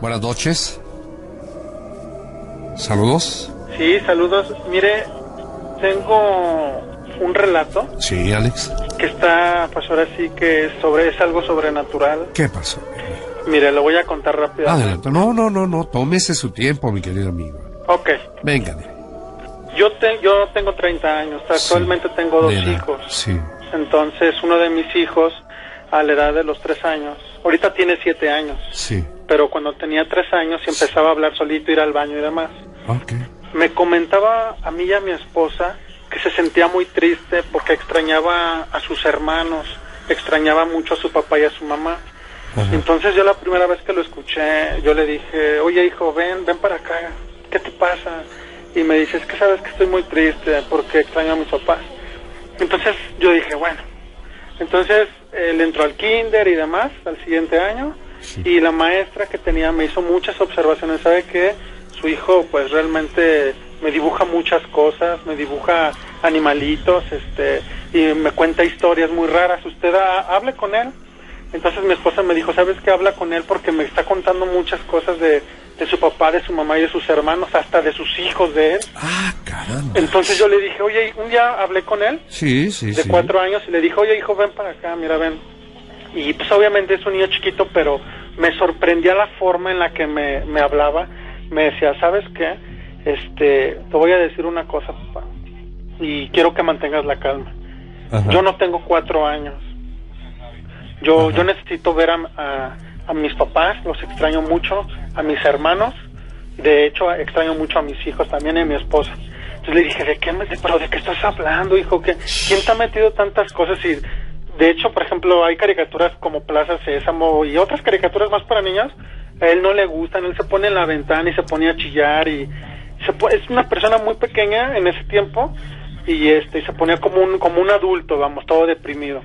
Buenas noches. Saludos. Sí, saludos. Mire, tengo un relato Sí, Alex. que está, pues ahora sí que es sobre, es algo sobrenatural. ¿Qué pasó? Mire, lo voy a contar rápido. Adelante. No, no, no, no. Tómese su tiempo, mi querido amigo. Ok. Venga, Yo, te, yo tengo 30 años, actualmente tengo dos hijos. Sí. Entonces, uno de mis hijos, a la edad de los 3 años, ahorita tiene 7 años, Sí. Pero cuando tenía 3 años y empezaba a hablar solito, ir al baño y demás. Me comentaba a mí y a mi esposa que se sentía muy triste porque extrañaba a sus hermanos, extrañaba mucho a su papá y a su mamá. Ajá. Entonces yo la primera vez que lo escuché, yo le dije, oye hijo, ven, ven para acá, ¿qué te pasa? Y me dice, es que sabes que estoy muy triste porque extraño a mis papás. Entonces yo dije, bueno, entonces él entró al kinder y demás al siguiente año y la maestra que tenía me hizo muchas observaciones, sabe que su hijo pues realmente me dibuja muchas cosas, me dibuja animalitos, este y me cuenta historias muy raras. Usted ha- hable con él. Entonces mi esposa me dijo, ¿sabes qué? Habla con él porque me está contando muchas cosas de, de su papá, de su mamá y de sus hermanos, hasta de sus hijos de él. Ah, caramba. Entonces yo le dije, oye, un día hablé con él, Sí, sí, de sí. cuatro años, y le dije, oye, hijo, ven para acá, mira, ven. Y pues obviamente es un niño chiquito, pero me sorprendía la forma en la que me, me hablaba. Me decía, ¿sabes qué? Este, te voy a decir una cosa, papá, y quiero que mantengas la calma. Ajá. Yo no tengo cuatro años. Yo, yo necesito ver a, a- a mis papás, los extraño mucho, a mis hermanos, de hecho extraño mucho a mis hijos también y a mi esposa. Entonces le dije, ¿de qué, me, de- pero de qué estás hablando, hijo? ¿Qué, ¿Quién te ha metido tantas cosas? Y de hecho, por ejemplo, hay caricaturas como Plaza Sésamo y otras caricaturas más para niños, a él no le gustan, él se pone en la ventana y se pone a chillar y se po- es una persona muy pequeña en ese tiempo y este y se ponía como un como un adulto, vamos, todo deprimido.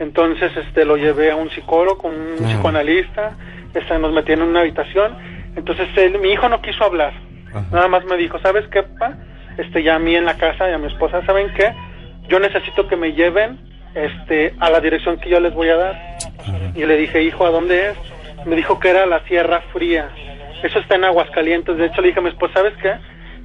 Entonces, este, lo llevé a un psicólogo, un psicoanalista, este, nos metí en una habitación. Entonces, él, mi hijo no quiso hablar. Ajá. Nada más me dijo, ¿sabes qué, papá? Este, ya a mí en la casa y a mi esposa, ¿saben qué? Yo necesito que me lleven, este, a la dirección que yo les voy a dar. Y le dije, hijo, ¿a dónde es? Me dijo que era la Sierra Fría. Eso está en Aguascalientes. De hecho, le dije a mi esposa, ¿sabes qué?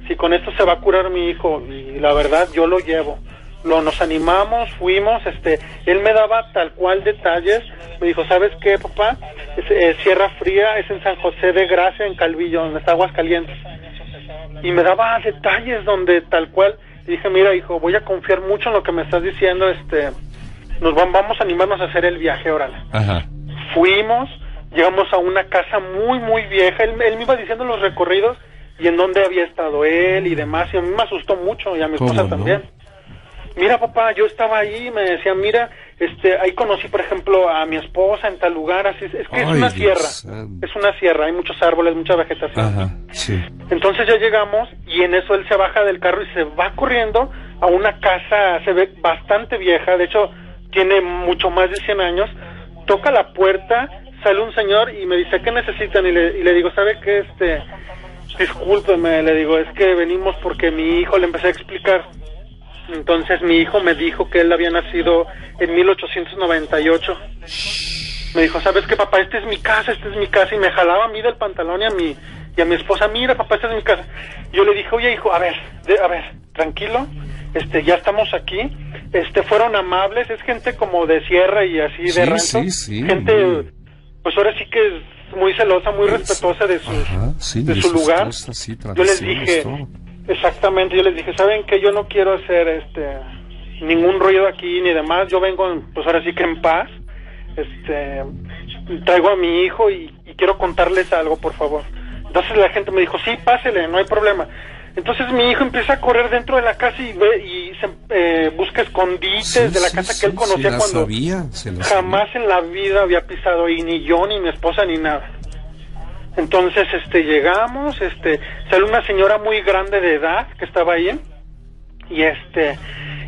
Si con esto se va a curar mi hijo, y la verdad, yo lo llevo. Lo, nos animamos, fuimos, este, él me daba tal cual detalles. Me dijo, ¿sabes qué, papá? Es, eh, Sierra Fría es en San José de Gracia, en Calvillo, donde está Aguascalientes. Y me daba detalles donde tal cual. Y dije, mira, hijo, voy a confiar mucho en lo que me estás diciendo, este, nos vam- vamos a animarnos a hacer el viaje, órale Ajá. fuimos, llegamos a una casa muy, muy vieja. Él, él me iba diciendo los recorridos y en dónde había estado él y demás. Y a mí me asustó mucho y a mi ¿Cómo esposa no? también. Mira, papá, yo estaba ahí y me decía, mira, este, ahí conocí, por ejemplo, a mi esposa en tal lugar. Así es, es que es una Dios sierra. Es una sierra, hay muchos árboles, mucha vegetación. Ajá. Sí. Entonces ya llegamos y en eso él se baja del carro y se va corriendo a una casa, se ve bastante vieja, de hecho tiene mucho más de 100 años, toca la puerta, sale un señor y me dice, ¿qué necesitan? Y le, y le digo, ¿sabe qué? Este, discúlpeme, le digo, es que venimos porque mi hijo le empecé a explicar. Entonces mi hijo me dijo que él había nacido en 1898. Me dijo, ¿sabes qué, papá? Esta es mi casa, esta es mi casa. Y me jalaba a mí del pantalón y a mi, y a mi esposa, mira, papá, esta es mi casa. Yo le dije, oye, hijo, a ver, de- a ver, tranquilo, este, ya estamos aquí. Este, fueron amables, es gente como de sierra y así de Sí, rancho. sí, sí, Gente, muy- pues ahora sí que es muy celosa, muy respetuosa de sus, Ajá, de de su lugar. cosas, yo les dije, todo. exactamente, yo les dije, ¿saben que Yo no quiero hacer este ningún ruido aquí ni demás, yo vengo, pues ahora sí que en paz, este, traigo a mi hijo y, y quiero contarles algo, por favor. Entonces la gente me dijo, sí, pásele, no hay problema. Entonces mi hijo empieza a correr dentro de la casa y ve y se, eh, busca escondites Sí, de la sí, casa que él conocía cuando sabía, jamás en la vida había pisado ahí ni yo ni mi esposa ni nada. Entonces, este, llegamos, este, sale una señora muy grande de edad que estaba ahí y este,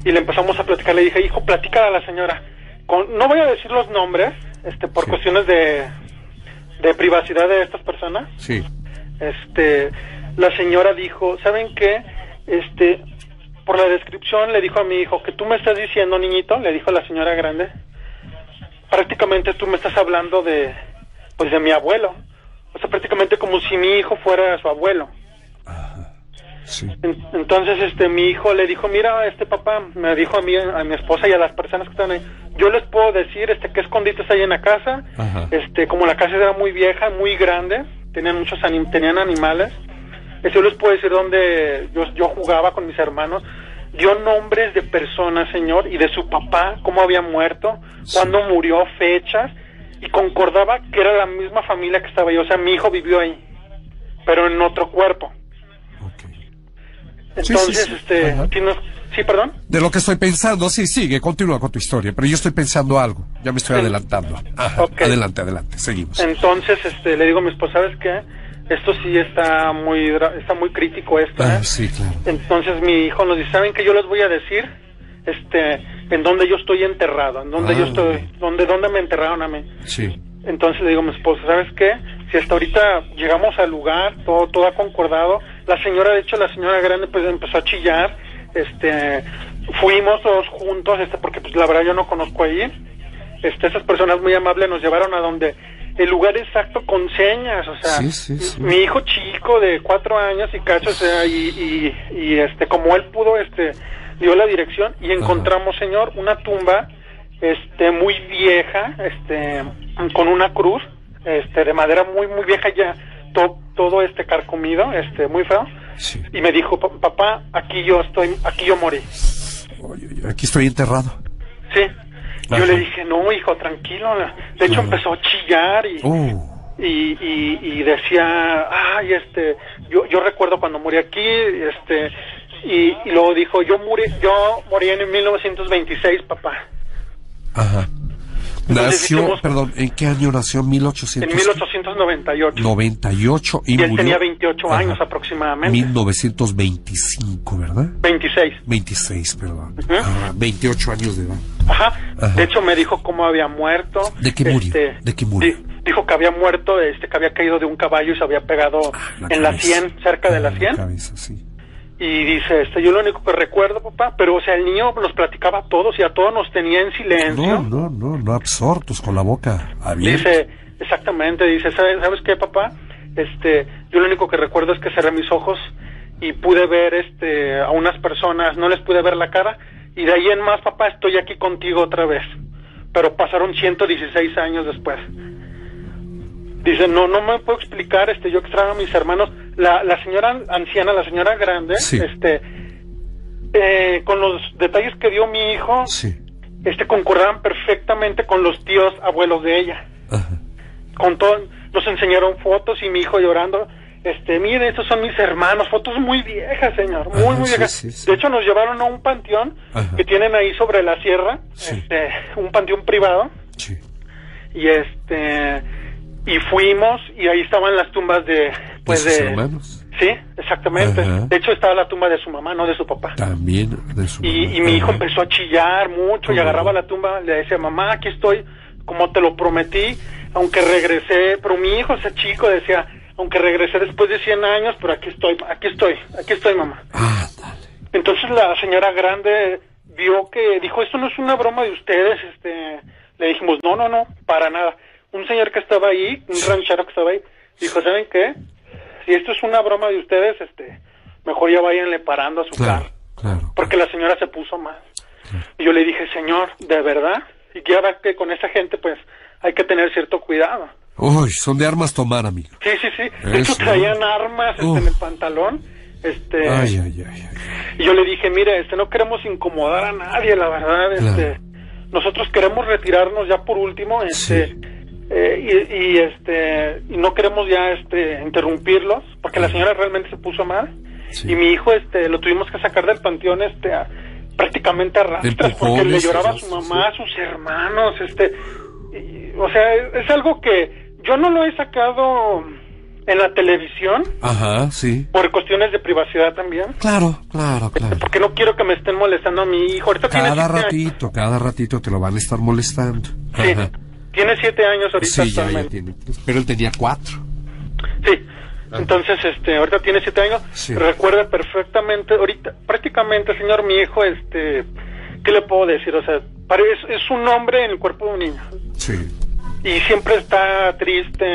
y le empezamos a platicar. Le dije, hijo, platica a la señora. Con, no voy a decir los nombres, este, por Sí. cuestiones de, de privacidad de estas personas. Sí. Este, la señora dijo, ¿saben qué? Este, por la descripción le dijo a mi hijo que tú me estás diciendo, niñito, le dijo la señora grande, prácticamente tú me estás hablando de, pues de mi abuelo, o sea, prácticamente como si mi hijo fuera su abuelo. Sí. En- Entonces, este, mi hijo le dijo, mira, este papá, me dijo a mí, a mi esposa y a las personas que están ahí, yo les puedo decir, este, qué escondites hay en la casa, Ajá. este, como la casa era muy vieja, muy grande, tenían muchos anim- tenían animales, este, yo les puedo decir dónde yo, yo jugaba con mis hermanos, dio nombres de personas, señor, y de su papá, cómo había muerto, Sí. cuándo murió, fechas, y concordaba que era la misma familia que estaba ahí, o sea, mi hijo vivió ahí, pero en otro cuerpo. Ok. Entonces, sí, sí. este, Ajá. tienes- sí, perdón. De lo que estoy pensando, sí, sigue, continúa con tu historia, pero yo estoy pensando algo, ya me estoy Sí. adelantando. Ajá, Ok. Adelante, adelante, seguimos. Entonces, este, le digo a mi esposa, ¿sabes qué? Esto sí está muy, está muy crítico esto, Ah, ¿eh? sí, claro. Entonces mi hijo nos dice, ¿saben qué yo les voy a decir? Este, en donde yo estoy enterrado, en donde Ah. yo estoy, donde, donde me enterraron a mí. Sí. Entonces le digo a mi esposa, ¿sabes qué? Si hasta ahorita llegamos al lugar, todo, todo ha concordado, la señora, de hecho, la señora grande pues empezó a chillar, este, fuimos todos juntos, este, porque pues la verdad yo no conozco ahí, este, esas personas muy amables nos llevaron a donde el lugar exacto con señas, o sea, Sí, sí, sí. mi hijo chico de cuatro años y cacho, o sea, y, y, y, este, como él pudo, este, dio la dirección y encontramos, señor, una tumba, este, muy vieja, este, con una cruz, este, de madera muy, muy vieja ya, to- todo este carcomido, este, muy feo, y me dijo, "Pa- papá, aquí yo estoy, aquí yo morí. Oye, aquí estoy enterrado. Sí. Yo le dije, no, hijo, tranquilo. De hecho, empezó a chillar y, Oh, y, y, y decía, ay, este, yo, yo recuerdo cuando morí aquí, este, y, y luego dijo, yo morí, yo morí en 1926, papá. ajá. Entonces Nació, dijimos- perdón, ¿en qué año nació? En 1898 1898. y, Y él murió. tenía 28 Ajá. años aproximadamente. 1925, ¿verdad? 26. 26, perdón. Ujú. Ah, 28 años de edad. Ajá. Ajá. De hecho, me dijo cómo había muerto. ¿De qué murió? Este, ¿De qué murió? di- dijo que había muerto, este, que había caído de un caballo y se había pegado en la cabeza. 100, cerca de Ah, la 100. cabeza, sí. Y dice, este, yo lo único que recuerdo, papá, pero o sea, el niño nos platicaba a todos y a todos nos tenía en silencio. No, no, no, no absortos, con la boca abierta. Dice, exactamente, dice, ¿sabes, ¿sabes qué, papá? Este, yo lo único que recuerdo es que cerré mis ojos y pude ver este a unas personas, no les pude ver la cara y de ahí en más, papá, estoy aquí contigo otra vez. Pero pasaron 116 años después. Dice, no, no me puedo explicar, este, yo extraño a mis hermanos. La, la señora anciana, la señora grande, Sí. este, eh, con los detalles que dio mi hijo, Sí. este, concordaban perfectamente con los tíos abuelos de ella Ajá. con todo, nos enseñaron fotos y mi hijo llorando, este, miren, estos son mis hermanos, fotos muy viejas, señor, muy, Ajá, muy sí, viejas. De hecho, nos llevaron a un panteón Ajá. que tienen ahí sobre la sierra, este, un panteón privado, y este, y fuimos, y ahí estaban las tumbas de, pues ¿De sus de, hermanos? sí, exactamente. Ajá. De hecho, estaba la tumba de su mamá, no de su papá. También de su Y, mamá. y mi hijo Ajá. empezó a chillar mucho y agarraba la tumba, le decía, mamá, aquí estoy, como te lo prometí, aunque regresé, pero mi hijo, ese chico, decía, aunque regresé después de 100 años, pero aquí estoy, aquí estoy, aquí estoy, mamá. Ah, dale. Entonces la señora grande vio que dijo, esto no es una broma de ustedes, este, le dijimos, no, no, no, para nada. Un señor que estaba ahí, un ranchero que estaba ahí, dijo, ¿saben qué? Si esto es una broma de ustedes, este, mejor ya váyanle parando a su Claro, carro claro. porque la señora se puso mal. Y yo le dije, señor, ¿de verdad? Y que ahora que con esa gente, pues, hay que tener cierto cuidado. Uy, son de armas tomar, amigo. Sí, sí, sí. De hecho, traían armas este, en el pantalón. Este, Ay, ay, ay, ay. y yo le dije, mire, este, no queremos incomodar a nadie, la verdad. Este, nosotros queremos retirarnos ya por último, este, Sí. Eh, y, y, este, y no queremos ya, este, interrumpirlos, porque la señora realmente se puso mal. Sí. Y mi hijo, este, lo tuvimos que sacar del panteón, este, a- prácticamente a rastras, porque le lloraba a su mamá, a sus hermanos, este, y, o sea, es algo que yo no lo he sacado en la televisión Ajá, sí. por cuestiones de privacidad también. Claro, claro, claro. Porque no quiero que me estén molestando a mi hijo. Ahorita tiene Cada años. ratito, cada ratito te lo van a estar molestando. Sí, Ajá. Tiene siete años ahorita Sí, ya, tiene. Pero él tenía cuatro. Sí. Entonces, este, ahorita tiene siete años. Sí. Recuerda perfectamente, ahorita, prácticamente, señor, mi hijo, este, ¿qué le puedo decir? O sea, es, es un hombre en el cuerpo de un niño. Sí. Y siempre está triste.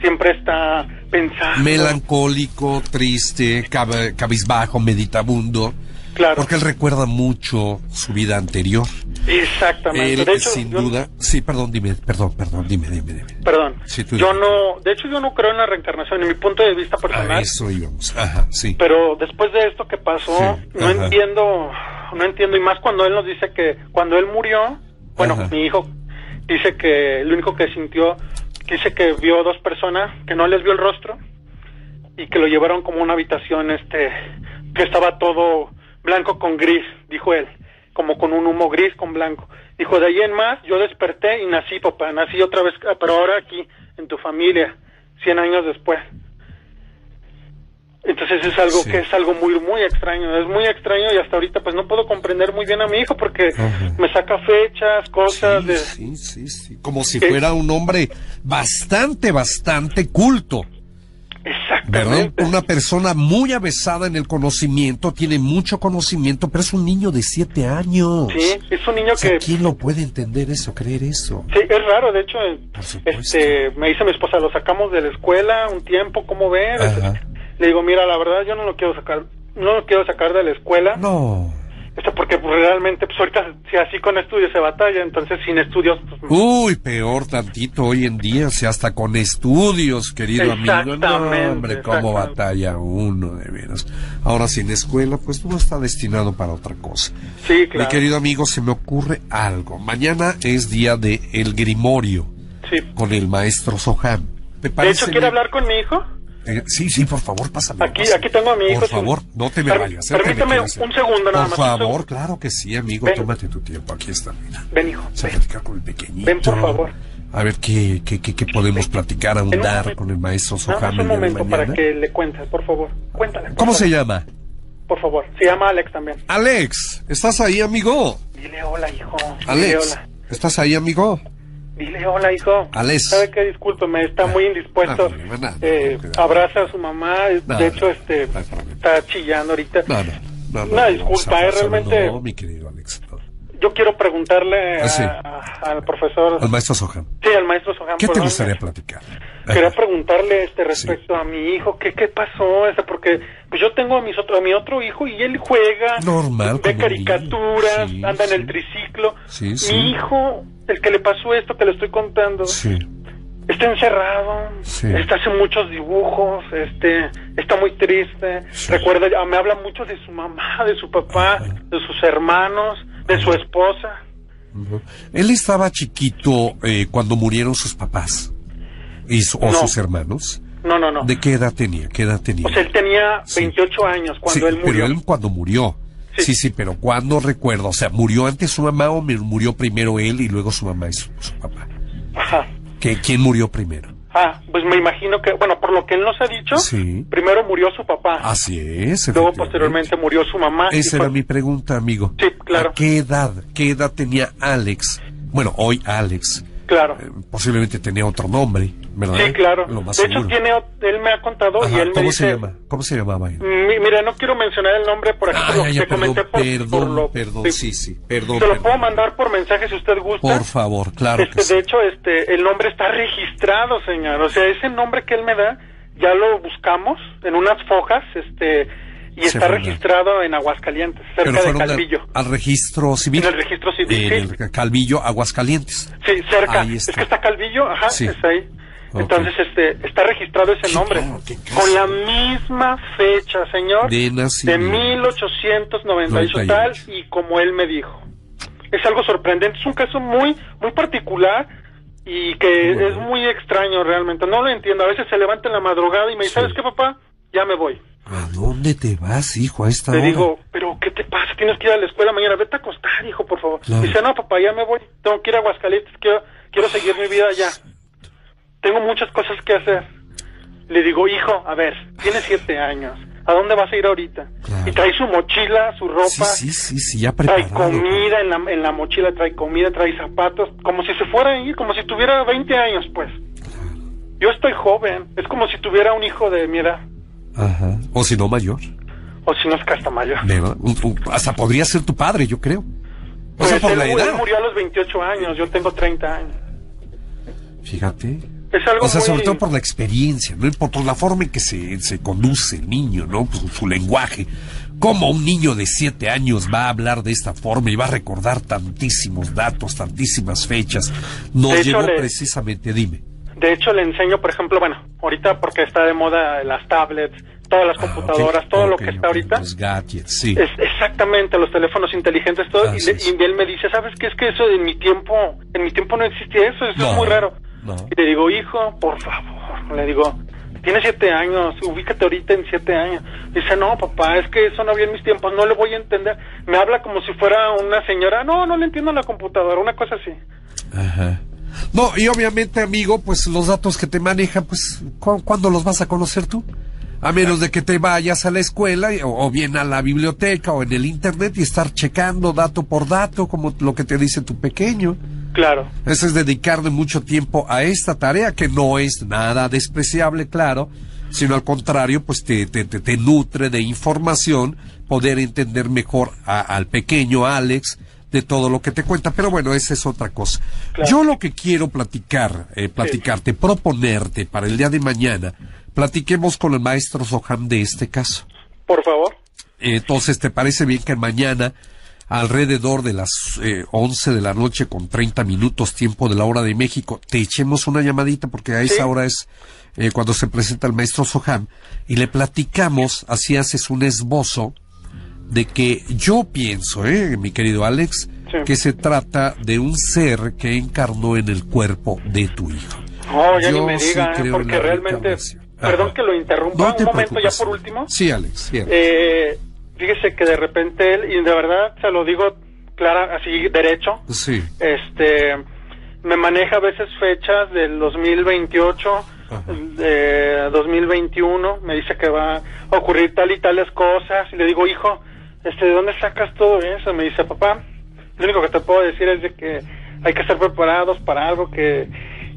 siempre está pensando. Melancólico, triste, cab- cabizbajo, meditabundo. Claro. Porque él recuerda mucho su vida anterior. Exactamente. Él, de hecho, sin yo- duda. Sí, perdón, dime, perdón, perdón, dime, dime, dime. Perdón. Sí, tú yo dime. no, de hecho yo no creo en la reencarnación en mi punto de vista A personal. eso íbamos. Ajá, sí. Pero después de esto que pasó, Sí, no ajá. entiendo, no entiendo y más cuando él nos dice que cuando él murió, bueno, Ajá. mi hijo dice que lo único que sintió, dice que vio dos personas que no les vio el rostro y que lo llevaron como a una habitación, este, que estaba todo blanco con gris, dijo él, como con un humo gris con blanco. Dijo, de ahí en más, yo desperté y nací, papá, nací otra vez, ah, pero ahora aquí, en tu familia, 100 años después. Entonces es algo Sí. que es algo muy muy extraño, es muy extraño y hasta ahorita pues no puedo comprender muy bien a mi hijo porque Ajá. me saca fechas, cosas Sí, de sí, sí, sí. Como si fuera un hombre bastante, bastante culto. ¿Verdad? exactamente. Una persona muy avesada en el conocimiento, tiene mucho conocimiento, pero es un niño de siete años. Sí, es un niño O sea, que ¿quién lo puede entender eso, creer eso? Sí, es raro, de hecho, supuesto. este, me dice mi esposa, lo sacamos de la escuela un tiempo, ¿cómo ves? Ajá. Le digo, mira, la verdad yo no lo quiero sacar, no lo quiero sacar de la escuela, No. Este, porque pues, realmente, pues ahorita, si así con estudios se batalla, entonces sin estudios, pues, Uy, peor tantito hoy en día, sea, hasta con estudios, querido amigo. No, hombre, cómo batalla uno, de veras. Ahora sin escuela, pues no está destinado para otra cosa. sí, claro, Mi querido amigo, se me ocurre algo. Mañana es día de El Grimorio sí. con el maestro Soham. ¿Te De parece? hecho, ¿quiere hablar con mi hijo? Eh, sí, sí, por favor, pásame. Aquí, pásame. aquí tengo a mi hijo. Por favor, no te me vayas. ¿eh? que me Permíteme quiero hacer. un segundo nada Por más. un favor, claro que sí, amigo. Ven. Tómate tu tiempo. Aquí está, mira. Ven, hijo, Vamos a ven. platicar con el pequeñito. Ven, por favor. A ver qué, qué, qué, qué podemos platicar, En un ahondar con el maestro más el un momento para que le cuentes, por favor. Cuéntale. por ¿Cómo favor. se llama? Por favor. Se llama Alex también. Alex, ¿estás ahí, amigo? Dile hola, hijo. Dile Alex, hola. ¿estás ahí, amigo? Dile hola, hijo. Alex. ¿Sabe qué? Discúlpeme, está muy indispuesto. Ah, no, no, no, no, Eh, abraza a su mamá. De hecho, este, está chillando ahorita. No, no, no. no Una disculpa, eh, realmente- No, mi querido Alex. Yo quiero preguntarle Ah, sí. a- al profesor. Al maestro Soham. Sí, al maestro Soham. ¿Qué te gustaría eh, platicar? Quería preguntarle este respecto a mi hijo, ¿qué, qué pasó? Este, porque pues yo tengo a, mis otro, a mi otro hijo y él juega, Normal, ve caricaturas. Sí, anda sí. en el triciclo. Sí. Mi hijo, el que le pasó esto que le estoy contando, está encerrado, está hace muchos dibujos, este, está muy triste, recuerda, ah, me habla mucho de su mamá, de su papá, Ajá. de sus hermanos, de su esposa. Él estaba chiquito eh, cuando murieron sus papás y su- o No. sus hermanos. No, no, no. ¿De qué edad tenía? ¿Qué edad tenía? O sea, él tenía Sí. 28 años cuando Sí, él murió. Pero él cuando murió. Sí. Sí, sí, pero ¿cuándo recuerdo? O sea, ¿murió antes su mamá o murió primero él y luego su mamá y su, su papá? Ajá. ¿Qué, ¿Quién murió primero? Ah, pues me imagino que, bueno, por lo que él nos ha dicho, Sí. primero murió su papá, Así es. luego posteriormente murió su mamá. Esa fue- era mi pregunta, amigo. Sí, claro. ¿A qué edad? ¿Qué edad tenía Alex? Bueno, hoy Alex. Claro. Eh, posiblemente tenía otro nombre, ¿verdad? Sí, claro. Lo más de hecho, seguro. tiene, ot- él me ha contado y Ajá, él me ¿Cómo dice... se llama? ¿Cómo se llamaba él? Mi- Mira, no quiero mencionar el nombre por aquí, por Ay, que ya, te perdón, por, perdón, por lo... perdón, sí, sí, perdón. Te lo perdón. puedo mandar por mensaje si usted gusta. Por favor, claro Este, que sí. De hecho, este, el nombre está registrado, señor. O sea, ese nombre que él me da, ya lo buscamos en unas fojas, este, y está registrado en Aguascalientes, Pero cerca de Calvillo. Al, registro civil. En el registro civil, En el Calvillo, Aguascalientes. Sí, cerca. Es que está Calvillo, ajá, Sí. es ahí. Ok. Entonces, este, está registrado ese nombre. Con la misma fecha, señor. De de nacimiento. 1898 tal 98. y como él me dijo. Es algo sorprendente, es un caso muy muy particular y que Bueno. es muy extraño realmente. No lo entiendo, a veces se levanta en la madrugada y me dice, Sí. "¿Sabes qué, papá? Ya me voy." ¿A dónde te vas, hijo, a esta Le hora? digo, "¿Pero qué te pasa? Tienes que ir a la escuela mañana, vete a acostar, hijo, por favor." Claro. Dice, "No, papá, ya me voy. Tengo que ir a Aguascalientes, quiero quiero seguir mi vida allá. Tengo muchas cosas que hacer." Le digo, "Hijo, a ver, tienes siete años. ¿A dónde vas a ir ahorita?" Claro. Y trae su mochila, su ropa. Sí, sí, sí, sí, ya Trae preparado. comida en la, en la mochila, trae comida, trae zapatos, como si se fuera a ir, como si tuviera 20 años, pues. Yo estoy joven, es como si tuviera un hijo de mi edad, Ajá. O si no, mayor. o si no es que hasta mayor. ¿verdad? Un- un- hasta podría ser tu padre, yo creo. O Pues sea, por él, la él edad. murió a los 28 años, yo tengo 30 años. Fíjate. Es algo o sea, muy- sobre todo por la experiencia, ¿no? Por la forma en que se, se conduce el niño, ¿no? Pues, su lenguaje. ¿Cómo un niño de siete años va a hablar de esta forma y va a recordar tantísimos datos, tantísimas fechas? Nos hecho, llevó le- precisamente, dime. De hecho, le enseño, por ejemplo, bueno, ahorita porque está de moda las tablets, todas las computadoras, Ah, ok, todo lo que está ahorita. Los gadgets, sí. Es exactamente los teléfonos inteligentes, todo. Y, Así le- y él me dice, ¿sabes qué? Es que eso en mi tiempo, en mi tiempo no existía eso, eso No, es muy raro. no. Y le digo, hijo, por favor, le digo, tienes siete años, ubícate ahorita en siete años. Dice, no, papá, es que eso no había en mis tiempos, no le voy a entender. Me habla como si fuera una señora, no, no le entiendo la computadora, una cosa así. Ajá. No, y obviamente, amigo, pues los datos que te manejan, pues, ¿cu- ¿cuándo los vas a conocer tú? A menos de que te vayas a la escuela o, o bien a la biblioteca o en el internet y estar checando dato por dato, como lo que te dice tu pequeño. Claro, Eso es dedicarle mucho tiempo a esta tarea, que no es nada despreciable, claro, sino al contrario, pues te, te, te, te nutre de información, poder entender mejor a- al pequeño Alex de todo lo que te cuenta. Pero bueno, esa es otra cosa. Claro. Yo lo que quiero platicar, eh, platicarte, proponerte para el día de mañana, platiquemos con el maestro Soham de este caso. por favor. Entonces, ¿te parece bien que mañana, alrededor de las eh, 11 de la noche con 30 minutos tiempo de la hora de México, te echemos una llamadita porque a esa Sí. hora es eh, cuando se presenta el maestro Soham y le platicamos, así haces un esbozo de que yo pienso, eh, mi querido Alex, Sí. que se trata de un ser que encarnó en el cuerpo de tu hijo. No, ya Yo ni me sí diga, ¿eh? porque realmente, perdón que lo interrumpa, No un momento ya por último. Sí, Alex, sí, Alex. Eh, fíjese que de repente él, y de verdad se lo digo clara, así derecho, sí. este, me maneja a veces fechas del 2028, Ajá. de 2021, me dice que va a ocurrir tal y tales cosas, y le digo, hijo, este, ¿de dónde sacas todo eso? Me dice, papá, lo único que te puedo decir es de que hay que estar preparados para algo que,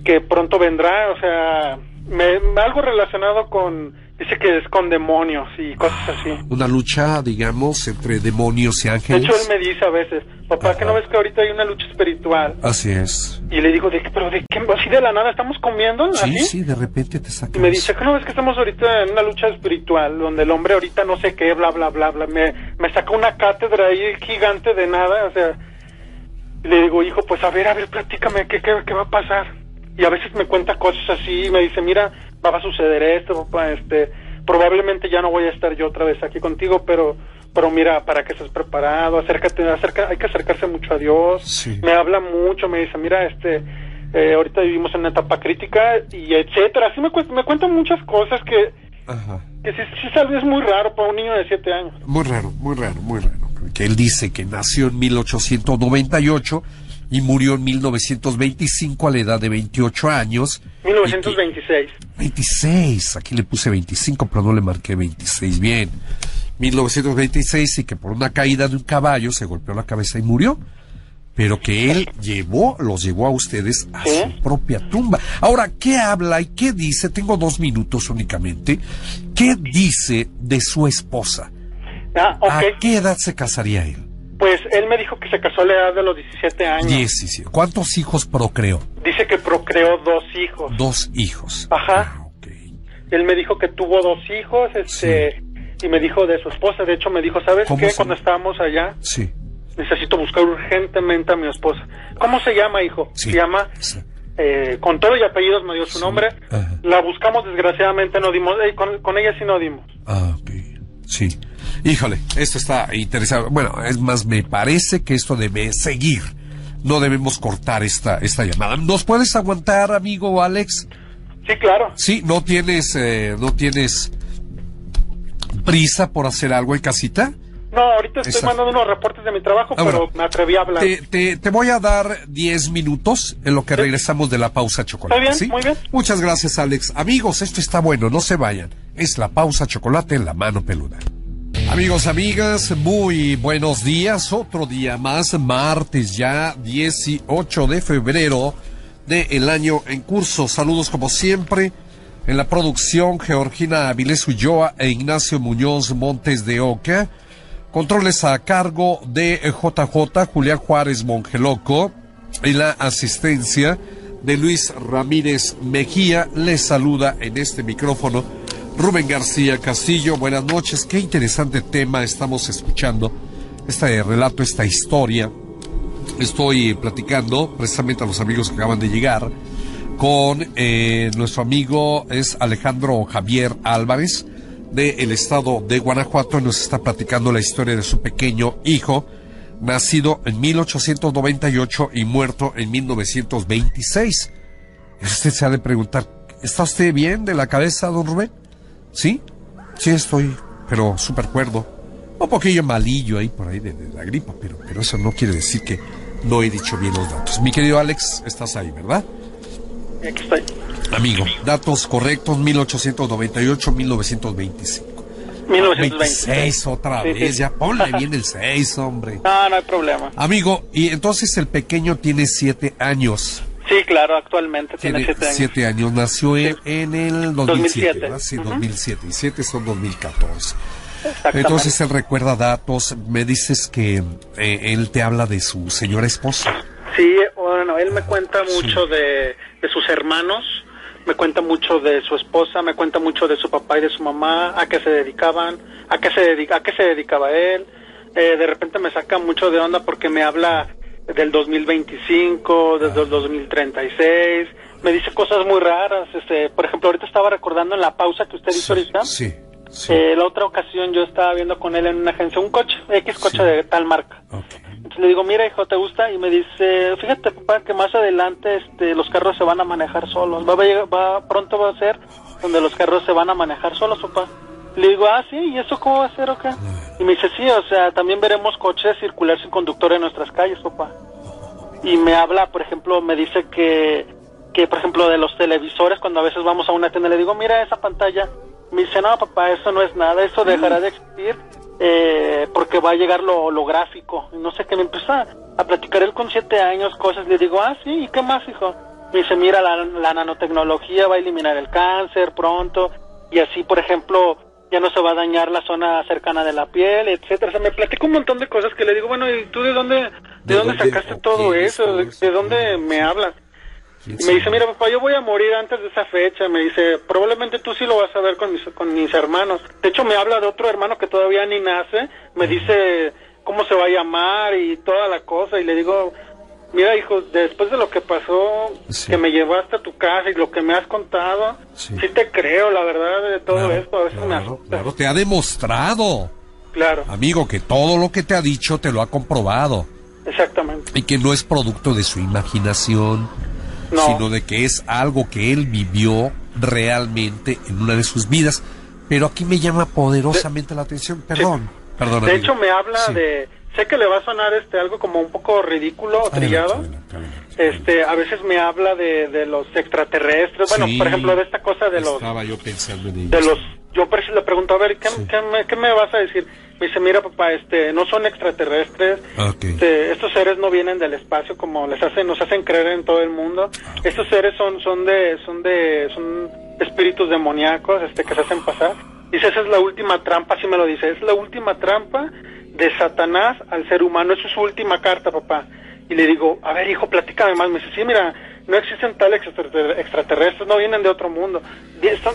que pronto vendrá, o sea, me, algo relacionado con, dice que es con demonios y cosas así. Una lucha, digamos, entre demonios y De ángeles. hecho, él me dice a veces, papá, Ajá. ¿que no ves que ahorita hay una lucha espiritual? Así es. Y le digo, ¿de? ¿Pero de qué? ¿Así de la nada estamos comiendo? Sí, ¿Así? sí, de repente te saca. Y me dice, ¿que no ves que estamos ahorita en una lucha espiritual, donde el hombre ahorita no sé qué, bla, bla, bla, bla? Me, me saca una cátedra ahí gigante de nada, o sea... Y le digo, hijo, pues a ver, a ver, platícame, ¿qué, qué, qué va a pasar? Y a veces me cuenta cosas así, y me dice, mira, va a suceder esto, papá, este... Probablemente ya no voy a estar yo otra vez aquí contigo, pero... Pero mira, para que estés preparado, acércate, acerca, hay que acercarse mucho a Dios. Sí. Me habla mucho, me dice, mira, este, eh, ahorita vivimos en una etapa crítica y etcétera. Así me, cu- me cuentan muchas cosas que, Ajá. que sí, sí sabes, es muy raro para un niño de siete años. Muy raro, muy raro, muy raro. Que él dice que nació en 1898 y murió en 1925 a la edad de 28 años. y que- 1926. 26, aquí le puse 25, pero no le marqué 26 bien. 1926 y que por una caída de un caballo se golpeó la cabeza y murió. Pero que él llevó, los llevó a ustedes a ¿Sí? su propia tumba. Ahora, ¿qué habla y qué dice? Tengo dos minutos únicamente. ¿Qué dice de su esposa? Ah, ¿A qué edad se casaría él? Pues él me dijo que se casó a la edad de los 17 años. 17. ¿Cuántos hijos procreó? Dice que procreó dos hijos. Dos hijos. Ajá. Ah. Él me dijo que tuvo dos hijos, este, y me dijo de su esposa. De hecho, me dijo, ¿sabes ¿Cómo qué? se- Cuando estábamos allá, Sí. necesito buscar urgentemente a mi esposa. ¿Cómo se llama, hijo? Sí. Se llama, Sí. eh, con todo y apellidos me dio su nombre. Ajá. La buscamos, desgraciadamente no dimos, eh, con, con ella sí no dimos. Ah, ok. Sí. Híjole, esto está interesante. Bueno, es más, me parece que esto debe seguir. No debemos cortar esta, esta llamada. ¿Nos puedes aguantar, amigo Alex? Sí, claro. Sí, no tienes, eh, no tienes prisa por hacer algo en casita. No, ahorita estoy Exacto. mandando unos reportes de mi trabajo, Ah, pero bueno. me atreví a hablar. Te, te, te voy a dar 10 minutos en lo que regresamos de la pausa chocolate. Está bien, ¿sí? muy bien. Muchas gracias, Alex. Amigos, esto está bueno, no se vayan. Es la pausa chocolate en la mano peluda. Amigos, amigas, muy buenos días. Otro día más, martes ya, 18 de febrero del año en curso. Saludos como siempre. En la producción, Georgina Avilés Ulloa e Ignacio Muñoz Montes de Oca. Controles a cargo de JJ Julián Juárez Mongeloco y la asistencia de Luis Ramírez Mejía. Les saluda en este micrófono Rubén García Castillo. Buenas noches. Qué interesante tema estamos escuchando. Este relato, esta historia. Estoy platicando precisamente a los amigos que acaban de llegar con eh, nuestro amigo es Alejandro Javier Álvarez del estado de Guanajuato nos está platicando la historia de su pequeño hijo nacido en 1898 y muerto en 1926. Usted se ha de preguntar, ¿está usted bien de la cabeza, don Rubén? ¿Sí? Sí estoy, pero súper cuerdo. Un poquillo malillo ahí por ahí de, la gripa, pero, pero eso no quiere decir que no he dicho bien los datos. Mi querido Alex, estás ahí, ¿verdad? Aquí estoy. Amigo, datos correctos, 1898-1925. 1926 otra vez, ya ponle bien el 6, hombre. No, no hay problema. Amigo, y entonces el pequeño tiene 7 años. Sí, claro, actualmente tiene 7 años. 7 años, nació en el 2007, 2007. Sí, 2007, y 7 son 2014. Entonces él recuerda datos, me dices que eh, él te habla de su señora esposa. Sí, bueno, él me cuenta mucho de, de sus hermanos, me cuenta mucho de su esposa, me cuenta mucho de su papá y de su mamá, a qué se dedicaban, a qué se, dedica, a qué se dedicaba él. Eh, de repente me saca mucho de onda porque me habla del 2025, desde el 2036, me dice cosas muy raras. Este, por ejemplo, ahorita estaba recordando en la pausa que usted hizo ahorita. Sí. Eh, la otra ocasión yo estaba viendo con él en una agencia un coche, X coche de tal marca. Entonces le digo, mira hijo, ¿te gusta? Y me dice, fíjate papá que más adelante este, los carros se van a manejar solos. Va, a, va pronto va a ser donde los carros se van a manejar solos, papá. Le digo, ah, sí, ¿y eso cómo va a ser o qué? Y me dice, sí, o sea, también veremos coches circular sin conductor en nuestras calles, papá. Y me habla, por ejemplo, me dice que, que, por ejemplo, de los televisores, cuando a veces vamos a una tienda, le digo, mira esa pantalla, me dice, no, papá, eso no es nada, eso dejará de existir eh, porque va a llegar lo holográfico. Y no sé qué, me empieza a platicar él con siete años cosas. Le digo, ah, sí, ¿y qué más, hijo? Me dice, mira, la, la nanotecnología va a eliminar el cáncer pronto. Y así, por ejemplo, ya no se va a dañar la zona cercana de la piel, etcétera. O sea, me platica un montón de cosas que le digo, bueno, ¿y tú de dónde, de, dónde sacaste todo eso? ¿De, dónde me hablas? Y me dice, mira papá, yo voy a morir antes de esa fecha. Me dice, probablemente tú sí lo vas a ver con mis, con mis hermanos. De hecho, me habla de otro hermano que todavía ni nace. Me dice cómo se va a llamar y toda la cosa. Y le digo, mira hijo, después de lo que pasó, que me llevaste a tu casa y lo que me has contado, sí, te creo, la verdad, de todo esto. A veces claro, Claro, te ha demostrado. Claro. Amigo, que todo lo que te ha dicho te lo ha comprobado. Exactamente. Y que no es producto de su imaginación sino de que es algo que él vivió realmente en una de sus vidas. Pero aquí me llama poderosamente la atención, perdón. perdón de hecho, me habla de, sé que le va a sonar este algo como un poco ridículo o trillado. Este, a veces me habla de, de los extraterrestres, bueno, por ejemplo, de esta cosa de los... Estaba yo pensando en De los, yo le pregunto, a ver, ¿qué, ¿qué, me, vas a decir? Me dice, mira papá, este, no son extraterrestres, este, estos seres no vienen del espacio como les hacen, nos hacen creer en todo el mundo. Ah, estos seres son, son de, son de, son espíritus demoníacos, este, que se hacen pasar. Dice, esa es la última trampa, así me lo dice, es la última trampa de Satanás al ser humano, es su última carta, papá. Y le digo, a ver, hijo, platícame más. Me dice, sí, mira, no existen tales extraterrestres, no vienen de otro mundo.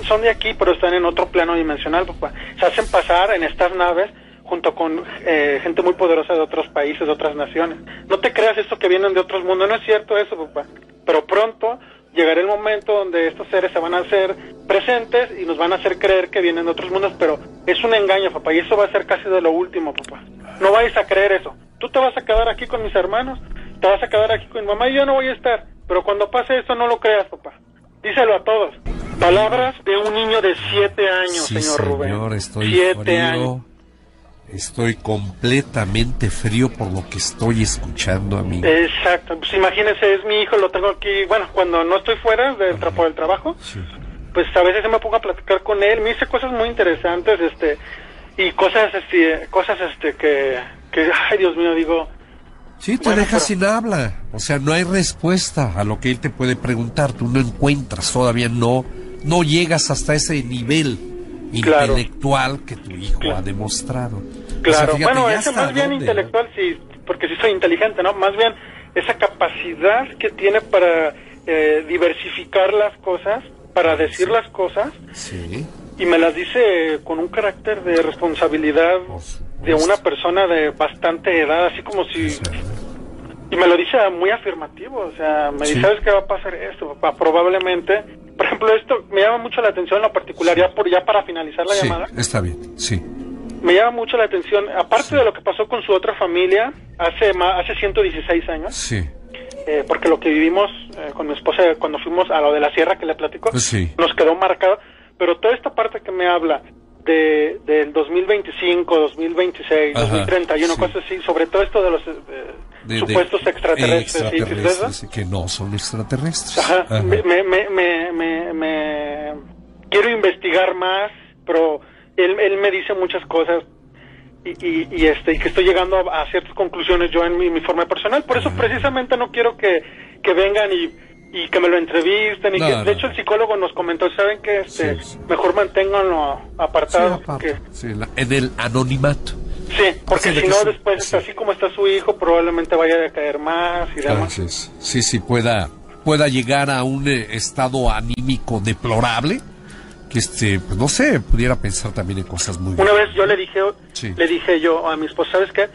Son, de aquí, pero están en otro plano dimensional, papá. Se hacen pasar en estas naves junto con eh, gente muy poderosa de otros países, de otras naciones. No te creas esto que vienen de otros mundos, no es cierto eso, papá. Pero pronto llegará el momento donde estos seres se van a hacer presentes y nos van a hacer creer que vienen de otros mundos, pero es un engaño, papá, y eso va a ser casi de lo último, papá. No vais a creer eso. Tú te vas a quedar aquí con mis hermanos, te vas a quedar aquí con mi mamá y yo no voy a estar. Pero cuando pase esto no lo creas, papá. Díselo a todos. Palabras de un niño de siete años, señor, Rubén. Estoy siete años. Estoy completamente frío por lo que estoy escuchando, amigo. Exacto. Pues imagínese, es mi hijo, lo tengo aquí. Bueno, cuando no estoy fuera del trapo del trabajo, pues a veces me pongo a platicar con él. Me dice cosas muy interesantes, este, y cosas, este, cosas, este, que, que, ay, Dios mío, digo. Sí, te deja sin habla. O sea, no hay respuesta a lo que él te puede preguntar. Tú no encuentras, todavía no, no llegas hasta ese nivel intelectual que tu hijo ha demostrado. Claro, bueno, ese más bien intelectual, sí, porque sí soy inteligente, ¿no? Más bien esa capacidad que tiene para eh, diversificar las cosas para decir las cosas Sí. Y me las dice con un carácter de responsabilidad supuesto. de una persona de bastante edad, así como si... Y me lo dice muy afirmativo, o sea, me Sí. dice, ¿sabes qué va a pasar esto, papá? Probablemente, por ejemplo, esto me llama mucho la atención en lo particular, ya, por, ya para finalizar la Sí, llamada, está bien, sí. me llama mucho la atención, aparte de lo que pasó con su otra familia hace, hace 116 años, Sí, eh, porque lo que vivimos eh, con mi esposa cuando fuimos a lo de la sierra que le platico, Pues sí. nos quedó marcado, pero toda esta parte que me habla de del 2025, 2026, Ajá, 2031, sí. cosas así, sobre todo esto de los eh, de- de- supuestos extraterrestres, ¿sí? ¿Sí es extraterrestres, eso? que no son extraterrestres. Ajá, Ajá. Me, me, me, me, me- me- quiero investigar más, pero él, él me dice muchas cosas y, y, y, este y que estoy llegando a, a ciertas conclusiones yo en mi, mi forma personal. Por eso precisamente no quiero que, que vengan y, y que me lo entrevisten. Y No, que, no. de hecho el psicólogo nos comentó, ¿saben que este, Sí, sí. Mejor manténganlo apartado. sí, la- en el anonimato. sí, porque si que no después sí. así como está su hijo probablemente vaya a caer más y demás. Entonces, sí, sí, pueda, pueda llegar a un eh, estado anímico deplorable, que este, pues no sé, pudiera pensar también en cosas muy Una vez yo le dije, Sí. le dije yo a mi esposa, ¿sabes qué?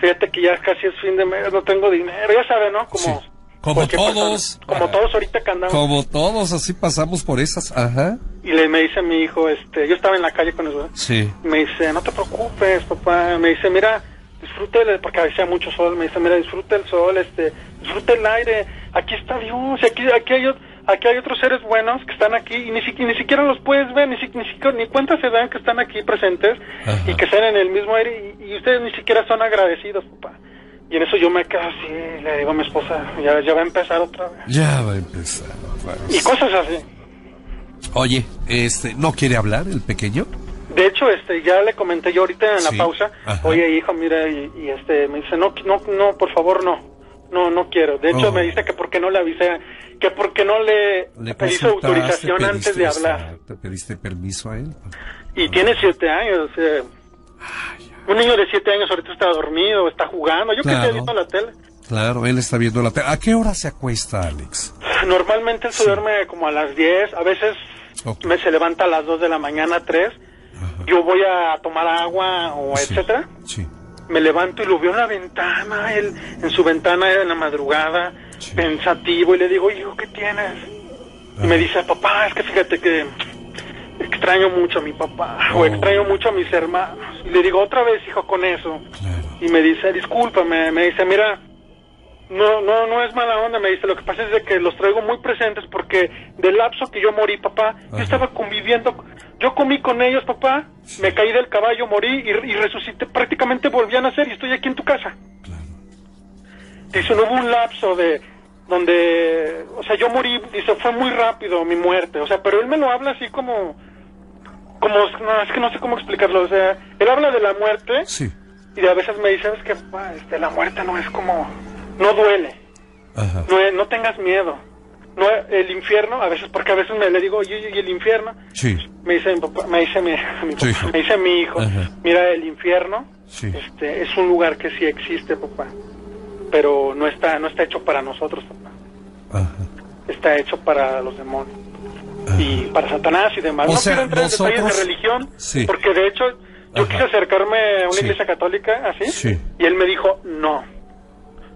Fíjate que ya casi es fin de mes, no tengo dinero, ya sabe, ¿no? Como, Sí. Como todos. como todos ahorita que andamos. Como todos, así pasamos por esas. Ajá. Y le me dice mi hijo, este, yo estaba en la calle con eso, Sí. me dice, no te preocupes, papá, me dice, mira, disfrute, el- porque hacía mucho sol, me dice, mira, disfruta el sol, este, disfruta el aire, aquí está Dios, y aquí, aquí hay, aquí hay otros seres buenos que están aquí y ni, si- ni siquiera los puedes ver, ni, si- ni, siquiera, ni cuenta se dan que están aquí presentes Ajá. y que están en el mismo aire y, y ustedes ni siquiera son agradecidos, papá. Y en eso yo me quedo así, le digo a mi esposa, ya, ya va a empezar otra vez. Ya va a empezar. Y cosas así. Oye, este, ¿no quiere hablar el pequeño? De hecho, este, ya le comenté yo ahorita en la Sí, pausa, ajá. oye hijo, mira, y, y, este, me dice, no, no, no, por favor, no, no, no quiero. De hecho, Oh. me dice que por qué no le avisé, que por qué no le, Le pedí su autorización antes de hablar. exacto, pediste permiso a él. Y tiene siete años, o sea, un niño de siete años ahorita está dormido, está jugando, yo que Claro. estoy viendo la tele. Claro, él está viendo la tele. ¿A qué hora se acuesta, Alex? Normalmente él se duerme como a las 10, a veces me se levanta a las 2 de la mañana, 3. Yo voy a tomar agua o Sí, etcétera. Sí. Me levanto y lo veo en la ventana, él en su ventana en la madrugada, Sí. pensativo, y le digo, hijo, ¿qué tienes? Y me dice, papá, es que fíjate que extraño mucho a mi papá, Oh. o extraño mucho a mis hermanos. Y le digo, otra vez, hijo, con eso. Claro. Y me dice, discúlpame, me dice, mira, no, no, no es mala onda, me dice, lo que pasa es de que los traigo muy presentes porque del lapso que yo morí, papá, yo estaba conviviendo, yo comí con ellos, papá, me caí del caballo, morí y, y resucité, prácticamente volví a nacer y estoy aquí en tu casa. Claro. Dice, no hubo un lapso de donde, o sea, yo morí, dice, fue muy rápido mi muerte, o sea, pero él me lo habla así como, como, no, es que no sé cómo explicarlo, o sea, él habla de la muerte Sí. y a veces me dice, ¿sabes qué? papá? Este, la muerte no es como, no duele, Ajá. no, no tengas miedo. No, el infierno, a veces, porque a veces me le digo, oye, ¿y el infierno? Sí. Me dice mi papá, me dice mi, papá, hijo. me dice mi hijo, Ajá. mira, el infierno Sí. este, es un lugar que sí existe, papá, pero no está, no está hecho para nosotros, papá, Ajá. está hecho para los demonios y para Satanás y demás. O no sea, quiero entrar en detalles de religión, Sí. porque de hecho yo Ajá. quise acercarme a una Sí. iglesia católica, así, Sí. y él me dijo, no,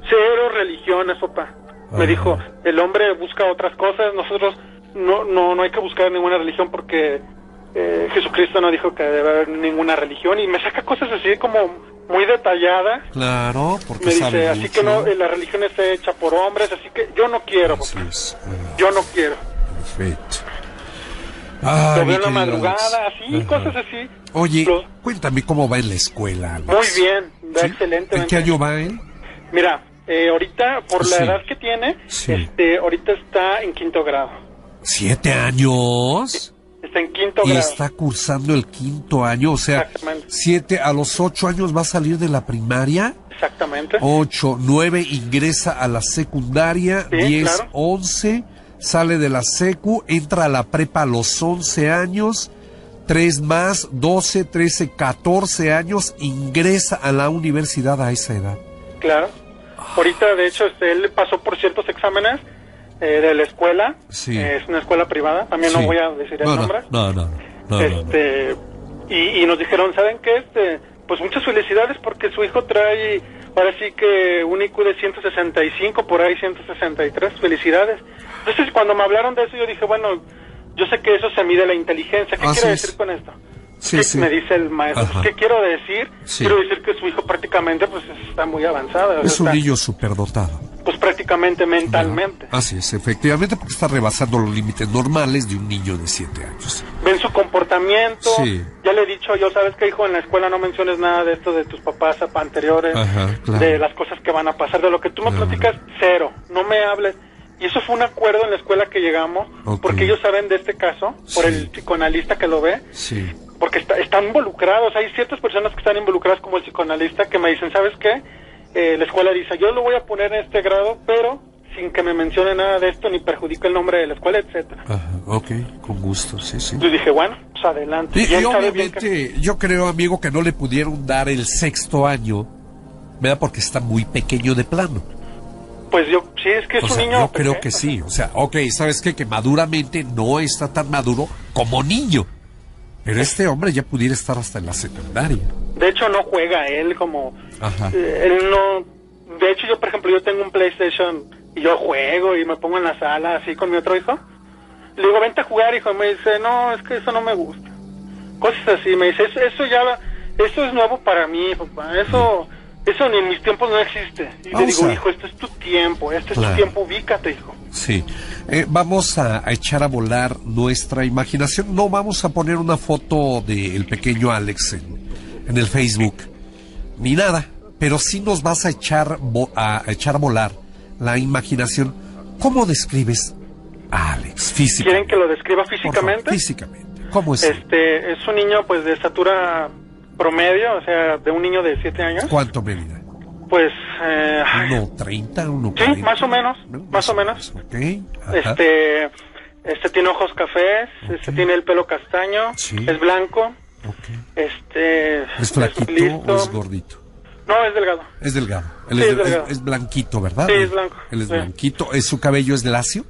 cero religiones, papá. Me Ajá. dijo, el hombre busca otras cosas, nosotros no, no, no hay que buscar ninguna religión porque eh, Jesucristo no dijo que debe haber ninguna religión y me saca cosas así como muy detalladas. Claro, porque Me sabe dice, así mucho. que no, la religión está hecha por hombres, así que yo no quiero, papá. yo no quiero. Perfecto. Ay, Lo veo en la madrugada, así, Ajá. cosas así. Oye, cuéntame cómo va en la escuela. Alex. muy bien, va ¿Sí? excelente. ¿En qué año va él? Mira, eh, ahorita, por la Sí. edad que tiene, Sí. este, ahorita está en quinto grado. ¿Siete años? Está en quinto Y grado. está cursando el quinto año, o sea, siete, a los ocho años va a salir de la primaria, Exactamente. ocho, nueve ingresa a la secundaria, diez, claro. once, sale de la secu, entra a la prepa a los once años, tres más, doce, trece, catorce años, ingresa a la universidad a esa edad. Claro. Ahorita, de hecho, este, él pasó por ciertos exámenes eh, de la escuela. Sí. Eh, es una escuela privada, también no Sí. voy a decir el no, no, nombre. No, no, no. no, no, no. este Y, y nos dijeron, ¿saben qué? Este, pues muchas felicidades porque su hijo trae, ahora sí que un IQ de 165, por ahí 163, felicidades. Entonces cuando me hablaron de eso yo dije, bueno, yo sé que eso se mide la inteligencia, ¿qué Así quiere es. decir con esto? Sí, ¿Qué sí. Me dice el maestro, Ajá. ¿qué quiero decir? Sí. Quiero decir que su hijo prácticamente pues está muy avanzado. Es un está, niño superdotado. Pues prácticamente mentalmente. Así es, efectivamente, porque está rebasando los límites normales de un niño de 7 años. ven su comportamiento. Sí. Ya le he dicho yo, ¿sabes qué, hijo? En la escuela no menciones nada de esto de tus papás anteriores, Ajá, claro. de las cosas que van a pasar, de lo que tú me platicas, cero. No me hables. Y eso fue un acuerdo en la escuela que llegamos, Ok. porque ellos saben de este caso, por Sí. el psicoanalista que lo ve, Sí. Porque está- están involucrados. Hay ciertas personas que están involucradas, como el psicoanalista, que me dicen, ¿sabes qué? Eh, la escuela dice, yo lo voy a poner en este grado, pero sin que me mencione nada de esto, ni perjudique el nombre de la escuela, etcétera. Ajá, ok, con gusto, sí, sí. Yo dije, bueno, pues adelante. Y, que- obviamente, yo creo, amigo, que no le pudieron dar el sexto año, ¿verdad? Porque está muy pequeño de plano. Pues yo, sí, es que es O un sea, niño. yo creo que sí. O sea, ok, ¿sabes qué? Que maduramente no está tan maduro como niño. Pero este hombre ya pudiera estar hasta en la secundaria. De hecho, no juega él como. Ajá. eh, él no. De hecho, yo, por ejemplo, yo tengo un PlayStation y yo juego y me pongo en la sala así con mi otro hijo. Le digo, vente a jugar, hijo. Y me dice, no, es que eso no me gusta. Cosas así. Me dice, eso, eso ya. Eso es nuevo para mí, papá. Eso. Eso ni en mis tiempos no existe. Y le Vamos digo, a- hijo, este es tu tiempo. Este es tu tiempo. Ubícate, hijo. Sí. Eh, vamos a, a echar a volar nuestra imaginación. No vamos a poner una foto del pequeño Alex en, en el Facebook, ni nada. Pero sí nos vas a echar, a, a echar a volar la imaginación. ¿Cómo describes a Alex físicamente? ¿Quieren que lo describa favor, físicamente? físicamente. ¿Cómo es? Este, es un niño, pues, de estatura promedio, o sea, de un niño de 7 años. ¿Cuánto medida? Pues, eh, ¿Uno 30, uno Sí, 40? más o menos, ¿No? más o menos. Ok. ajá. este, este tiene ojos cafés, este Ok. tiene el pelo castaño, Sí. es blanco, ok. este, ¿Es flaquito listo. o es gordito? No, es delgado. Es delgado. Él Sí, es, es delgado. es- es blanquito, ¿verdad? Sí, es blanco, Él es sí. blanquito. ¿Es, ¿Su cabello es lacio?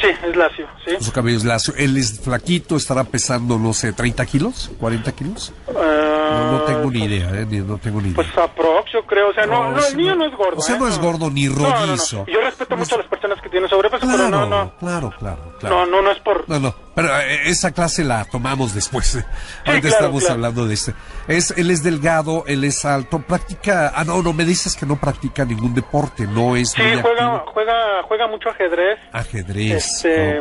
Sí, es lacio, sí. Su cabello es lacio. Él es flaquito, estará pesando, no sé, 30 kilos, 40 kilos. No, no tengo ni idea, ¿eh? ni- No tengo ni idea. Pues aprox, yo creo, o sea, no, No, no, el niño no. es gordo. O sea, ¿eh? no es gordo ni rollizo. Yo respeto mucho a las personas que tienen sobrepeso, Claro, pero no, no, claro, claro, claro. no, no, no es por... No, no, pero eh, esa clase la tomamos después. eh. Claro, estamos claro. hablando de este. Es, él es delgado, él es alto, practica. Ah, no, no, me dices que no practica ningún deporte, no es Sí, muy juega, activo. juega, juega mucho ajedrez. Ajedrez. Este.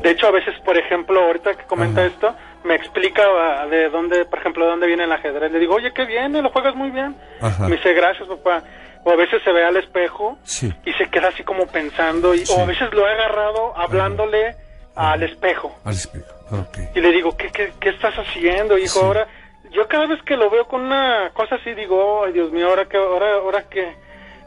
De hecho, a veces, por ejemplo, ahorita que comenta Ajá. esto, me explica ah, de dónde, por ejemplo, de dónde viene el ajedrez. Le digo, oye, qué viene, lo juegas muy bien. Ajá. Me dice, gracias, papá. O a veces se ve al espejo Sí. y se queda así como pensando. Y, Sí. O a veces lo he agarrado hablándole al espejo. Al espejo. Y le digo, ¿qué, qué, qué estás haciendo, hijo? Sí. Ahora, yo cada vez que lo veo con una cosa así, digo, ay, Dios mío, ¿ahora qué? Ahora, ahora qué?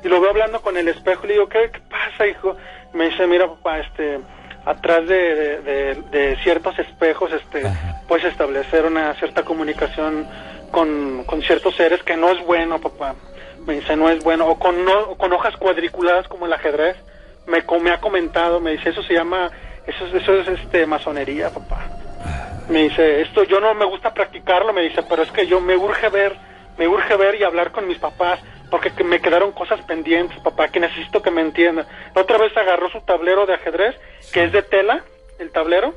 Y lo veo hablando con el espejo y le digo, ¿qué, qué pasa, hijo? Me dice, mira, papá, este, atrás de, de, de- de ciertos espejos, este, Ajá. puedes establecer una cierta comunicación con, con ciertos seres que no es bueno, papá. Me dice, no es bueno. O con, no, con hojas cuadriculadas como el ajedrez. Me, me ha comentado, me dice, eso se llama, eso, es- eso es este, masonería, papá. Me dice, esto yo no me gusta practicarlo, me dice, pero es que yo me urge ver, me urge ver y hablar con mis papás, porque que me quedaron cosas pendientes, papá, que necesito que me entiendan. La otra vez agarró su tablero de ajedrez, que es de tela, el tablero,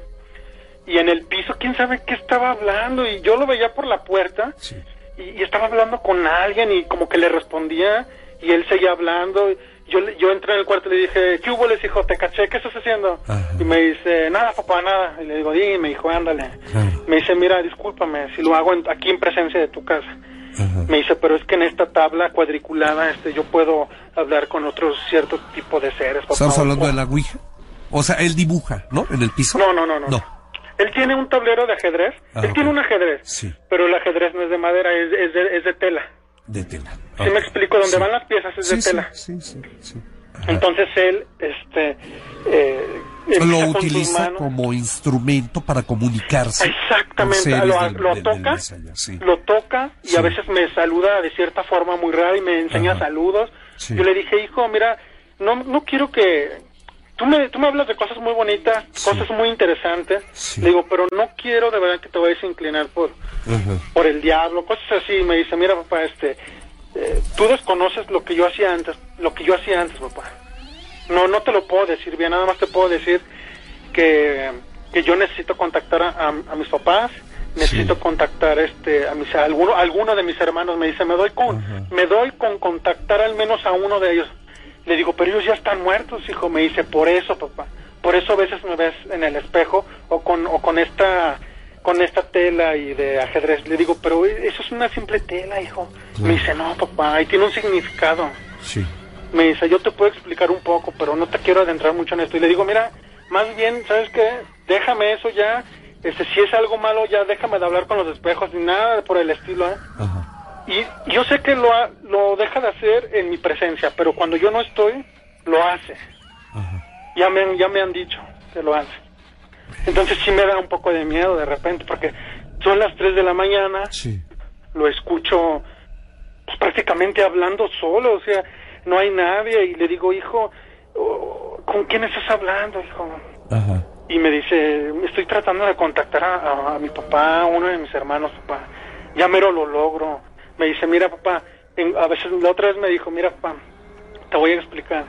y en el piso, quién sabe qué estaba hablando, y yo lo veía por la puerta, Sí. y, y estaba hablando con alguien, y como que le respondía, y él seguía hablando, yo, yo entré en el cuarto y le dije, ¿qué hubo? Les hijo, te caché, ¿qué estás haciendo? Ajá. Y me dice, nada, papá, nada. Y le digo, dime, hijo, ándale. Claro. Me dice, mira, discúlpame si lo hago en- aquí en presencia de tu casa. Ajá. Me dice, pero es que en esta tabla cuadriculada este, yo puedo hablar con otros ciertos tipos de seres. papá. Estamos hablando O- de la Ouija. O sea, él dibuja, ¿no? En el piso. No, no, no, no. No. Él tiene un tablero de ajedrez. Ah, Él tiene un ajedrez. Sí. Pero el ajedrez no es de madera, es, es de, es de tela. De tela. ¿Sí me explico? Donde Sí. van las piezas es Sí, de tela. Sí, sí, sí. Entonces él, este... Eh, lo utiliza como instrumento para comunicarse. Exactamente, lo, del- lo del- toca, lo toca y a veces me saluda de cierta forma muy rara y me enseña Ajá. saludos. Yo le dije, hijo, mira, no, no quiero que tú me, tú me hablas de cosas muy bonitas, cosas muy interesantes. Le digo, pero no quiero de verdad que te vayas a inclinar por, por el diablo, cosas así. Me dice, mira, papá, este, eh, tú desconoces lo que yo hacía antes, lo que yo hacía antes, papá. No, no te lo puedo decir bien, nada más te puedo decir que, que yo necesito contactar a, a mis papás, necesito contactar este a mis alguno alguno de mis hermanos. Me dice me doy con me doy con contactar al menos a uno de ellos le digo pero ellos ya están muertos hijo me dice por eso papá por eso a veces me ves en el espejo o con o con esta con esta tela y de ajedrez le digo pero eso es una simple tela hijo me dice no papá y tiene un significado sí. Me dice yo te puedo explicar un poco pero no te quiero adentrar mucho en esto y le digo mira más bien sabes qué déjame eso ya. Este, si es algo malo, ya déjame de hablar con los espejos, ni nada por el estilo, ¿eh? Y yo sé que lo, lo deja de hacer en mi presencia, pero cuando yo no estoy, lo hace. Ya, me, ya me han dicho que lo hace. Entonces sí me da un poco de miedo de repente, porque son las 3 de la mañana, lo escucho pues, prácticamente hablando solo, o sea, no hay nadie, y le digo, hijo, oh, ¿con quién estás hablando, hijo? Ajá y me dice, estoy tratando de contactar a, mi papá, uno de mis hermanos, papá. Ya mero lo logro. Me dice, mira, papá, a veces la otra vez me dijo, mira, papá, te voy a explicar.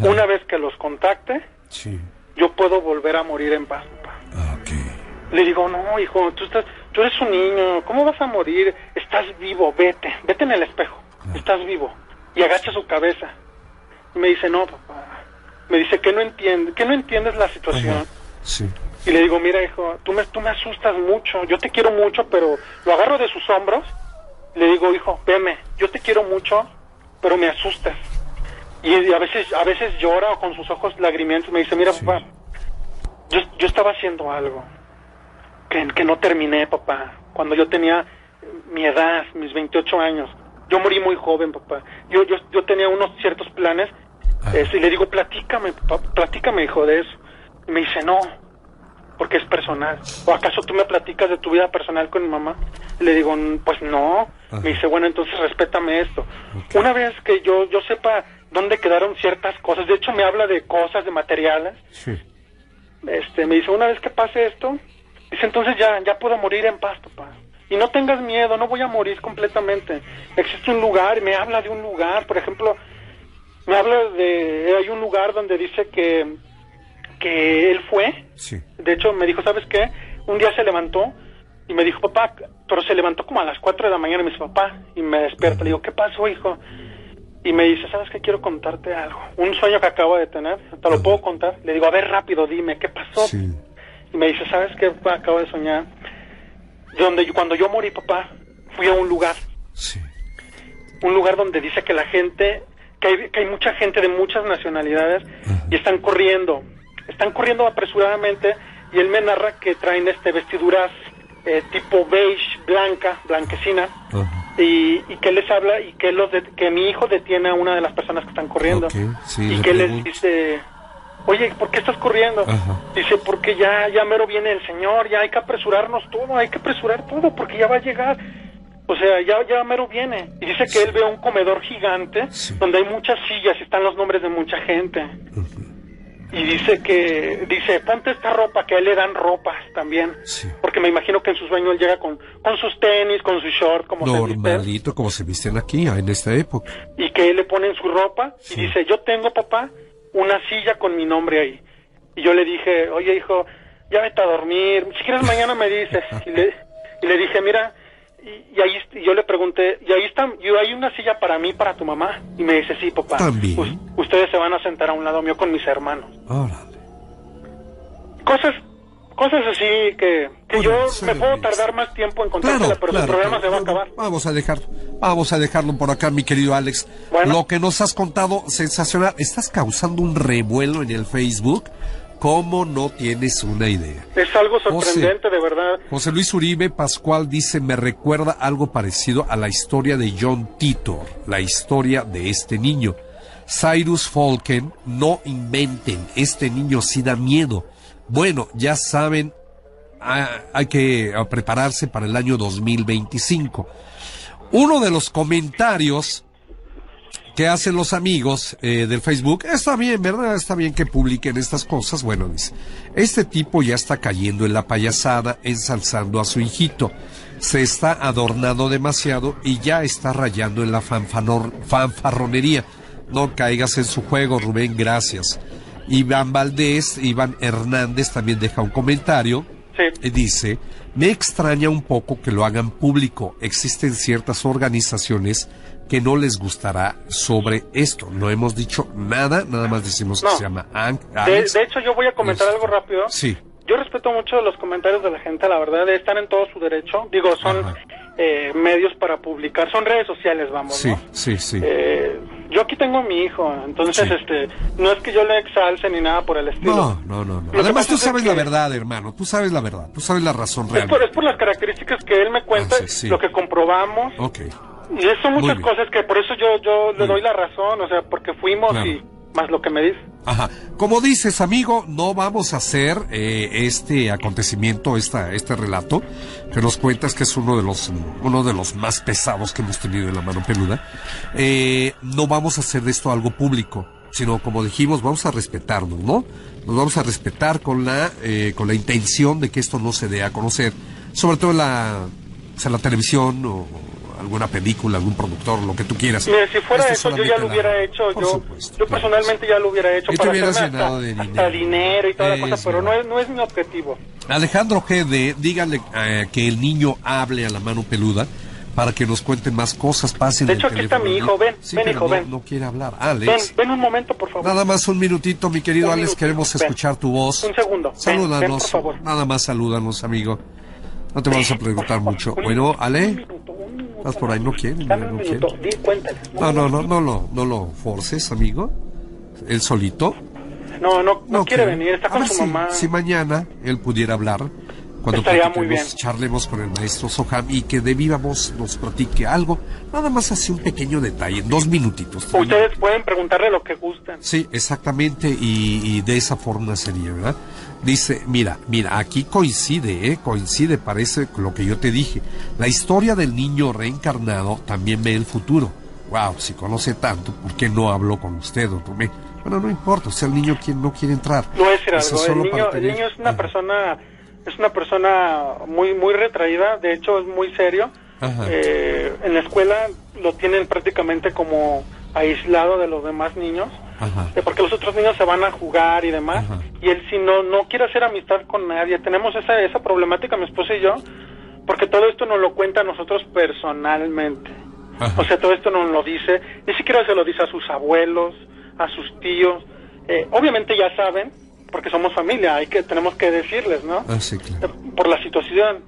Una vez que los contacte, yo puedo volver a morir en paz, papá. Ah, Le digo, no, hijo, tú, estás, tú eres un niño, ¿cómo vas a morir? Estás vivo, vete, vete en el espejo, estás vivo. Y agacha su cabeza. Y me dice, no, papá. Me dice que no entiende, que no entiendes la situación. Y le digo, mira, hijo, tú me, tú me asustas mucho, yo te quiero mucho, pero lo agarro de sus hombros. Le digo, hijo, veme, yo te quiero mucho, pero me asustas. Y, a veces a veces llora con sus ojos lagrimientos. Me dice, mira, papá, yo, yo estaba haciendo algo que, que no terminé, papá. Cuando yo tenía mi edad, mis 28 años. Yo morí muy joven, papá. Yo, yo, yo tenía unos ciertos planes. Ah. y le digo, platícame, papá, platícame, hijo, de eso. Y me dice, no, porque es personal. ¿O acaso tú me platicas de tu vida personal con mi mamá? Le digo, pues no. Me dice, bueno, entonces respétame esto. Una vez que yo, yo sepa dónde quedaron ciertas cosas, de hecho me habla de cosas, de materiales. Este, me dice, una vez que pase esto, dice, entonces ya, ya puedo morir en paz, papá. Y no tengas miedo, no voy a morir completamente. Existe un lugar, me habla de un lugar, por ejemplo, me habla de, hay un lugar donde dice que que él fue. De hecho, me dijo, ¿sabes qué? Un día se levantó y me dijo, papá, pero se levantó como a las 4 de la mañana y me dice, papá, y me despierta. Le digo, ¿qué pasó, hijo? Y me dice, ¿sabes qué? Quiero contarte algo. Un sueño que acabo de tener, ¿te lo puedo contar? Le digo, a ver, rápido, dime, ¿qué pasó? Y me dice, ¿sabes qué? Acabo de soñar. Donde cuando yo morí, papá, fui a un lugar. Un lugar donde dice que la gente, que hay, que hay mucha gente de muchas nacionalidades y están corriendo están corriendo apresuradamente y él me narra que traen este vestiduras eh, tipo beige, blanca, blanquecina, y, que les habla y que, los que mi hijo detiene a una de las personas que están corriendo. Y que les dice, oye, ¿por qué estás corriendo? Dice, porque ya, ya mero viene el Señor, ya hay que apresurarnos todo, hay que apresurar todo, porque ya va a llegar. O sea, ya, ya mero viene. Y dice que él ve un comedor gigante donde hay muchas sillas y están los nombres de mucha gente y dice que, dice, ponte esta ropa, que a él le dan ropas también. Porque me imagino que en su sueño él llega con, con sus tenis, con su short, como Normalito, se como se visten aquí, en esta época. Y que él le ponen su ropa y dice, yo tengo, papá, una silla con mi nombre ahí. Y yo le dije, oye, hijo, ya vete a dormir, si quieres mañana me dices. y, le, y le dije, mira, y, ahí yo le pregunté, y ahí está, y hay una silla para mí, para tu mamá. Y me dice, sí, papá. ustedes se van a sentar a un lado mío con mis hermanos. Cosas, cosas así que, que yo me puedo tardar más tiempo en contársela, pero el programa se va a acabar. Vamos a dejarlo, vamos a dejarlo por acá, mi querido Alex. Lo que nos has contado, sensacional. Estás causando un revuelo en el Facebook ¿Cómo no tienes una idea? Es algo sorprendente, de verdad. José Luis Uribe Pascual dice, me recuerda algo parecido a la historia de John Titor, la historia de este niño. Cyrus Falken, no inventen, este niño sí da miedo. Bueno, ya saben, hay que prepararse para el año 2025. Uno de los comentarios ¿Qué hacen los amigos eh, del Facebook? Está bien, ¿verdad? Está bien que publiquen estas cosas. Bueno, dice, este tipo ya está cayendo en la payasada, ensalzando a su hijito. Se está adornando demasiado y ya está rayando en la fanfarronería. No caigas en su juego, Rubén, gracias. Iván Valdés, Iván Hernández también deja un comentario. Sí. Y dice, me extraña un poco que lo hagan público. Existen ciertas organizaciones que no les gustará sobre esto. No hemos dicho nada, nada más decimos que se llama Ang- De, de hecho, yo voy a comentar algo rápido. Sí, Yo respeto mucho los comentarios de la gente, la verdad, están en todo su derecho. Digo, son eh, medios para publicar, son redes sociales, vamos, sí, ¿no? sí, sí. Eh, yo aquí tengo a mi hijo, entonces, Sí. este, no es que yo le exalce ni nada por el estilo. No, no, no, no. Además tú es sabes la verdad, hermano. Tú sabes la verdad. Tú sabes la razón Es real. por, es por las características que él me cuenta, Ah, sí, lo que comprobamos, Ok. Y son muchas cosas que por eso yo, yo le doy la razón, o sea, porque fuimos Claro. y más lo que me dice. Ajá. Como dices, amigo, no vamos a hacer eh, este acontecimiento, esta, este relato que nos cuentas que es uno de los uno de los más pesados que hemos tenido en la mano peluda. Eh, no vamos a hacer de esto algo público, sino como dijimos, vamos a respetarnos, ¿no? Nos vamos a respetar con la eh, con la intención de que esto no se dé a conocer, sobre todo en la, o sea, la televisión o alguna película, algún productor, lo que tú quieras. Mire, si fuera Esto eso, yo ya lo la- hubiera hecho. Por Yo, supuesto, yo personalmente ya lo hubiera hecho Y te para hubieras hacerme hasta, de hasta dinero. dinero y toda la Es cosa, pero no es, no es mi objetivo. Alejandro GD, díganle eh, que el niño hable a la mano peluda para que nos cuenten más cosas, pasen De hecho, aquí está mi hijo, ven, Sí, ven, hijo, no, ven. no quiere hablar. Ven, Alex, ven un momento, por favor. nada más un minutito, mi querido Un Alex, queremos ven. escuchar tu voz. Un segundo, ven, Salúdanos, ven, por favor. nada más salúdanos, amigo. No te vamos a preguntar mucho. Bueno, Ale, estás por ahí, no quiere, Dame no un quiere. minuto, di, cuéntale. No, no, no, no lo, no lo forces, amigo. Él solito. No, no, no, quiere venir, está con su si- mamá. Si mañana él pudiera hablar, cuando muy bien. charlemos con el maestro Soham y que de viva voz nos platique algo, nada más así un pequeño detalle, dos minutitos. Ustedes pueden preguntarle lo que gusten. Sí, exactamente, y, y de esa forma sería, ¿verdad? Dice, mira, mira, aquí coincide, ¿eh? Coincide, parece lo que yo te dije. La historia del niño reencarnado también ve el futuro. Wow, si conoce tanto, ¿por qué no habló con usted, Rubén? Bueno, no importa, o sea, el niño quien no quiere entrar. No es decir algo, el niño, el niño es una Ajá. persona, es una persona muy, muy retraída, de hecho es muy serio. Eh, en la escuela lo tienen prácticamente como aislado de los demás niños, Ajá. porque los otros niños se van a jugar y demás, Ajá. y él si no, no quiere hacer amistad con nadie. Tenemos esa, esa problemática, mi esposa y yo, porque todo esto nos lo cuenta a nosotros personalmente. Ajá. O sea, todo esto nos lo dice, ni siquiera se lo dice a sus abuelos, a sus tíos. Eh, obviamente ya saben, porque somos familia, hay que tenemos que decirles, ¿no? Ah, sí, claro. Eh, Por la situación,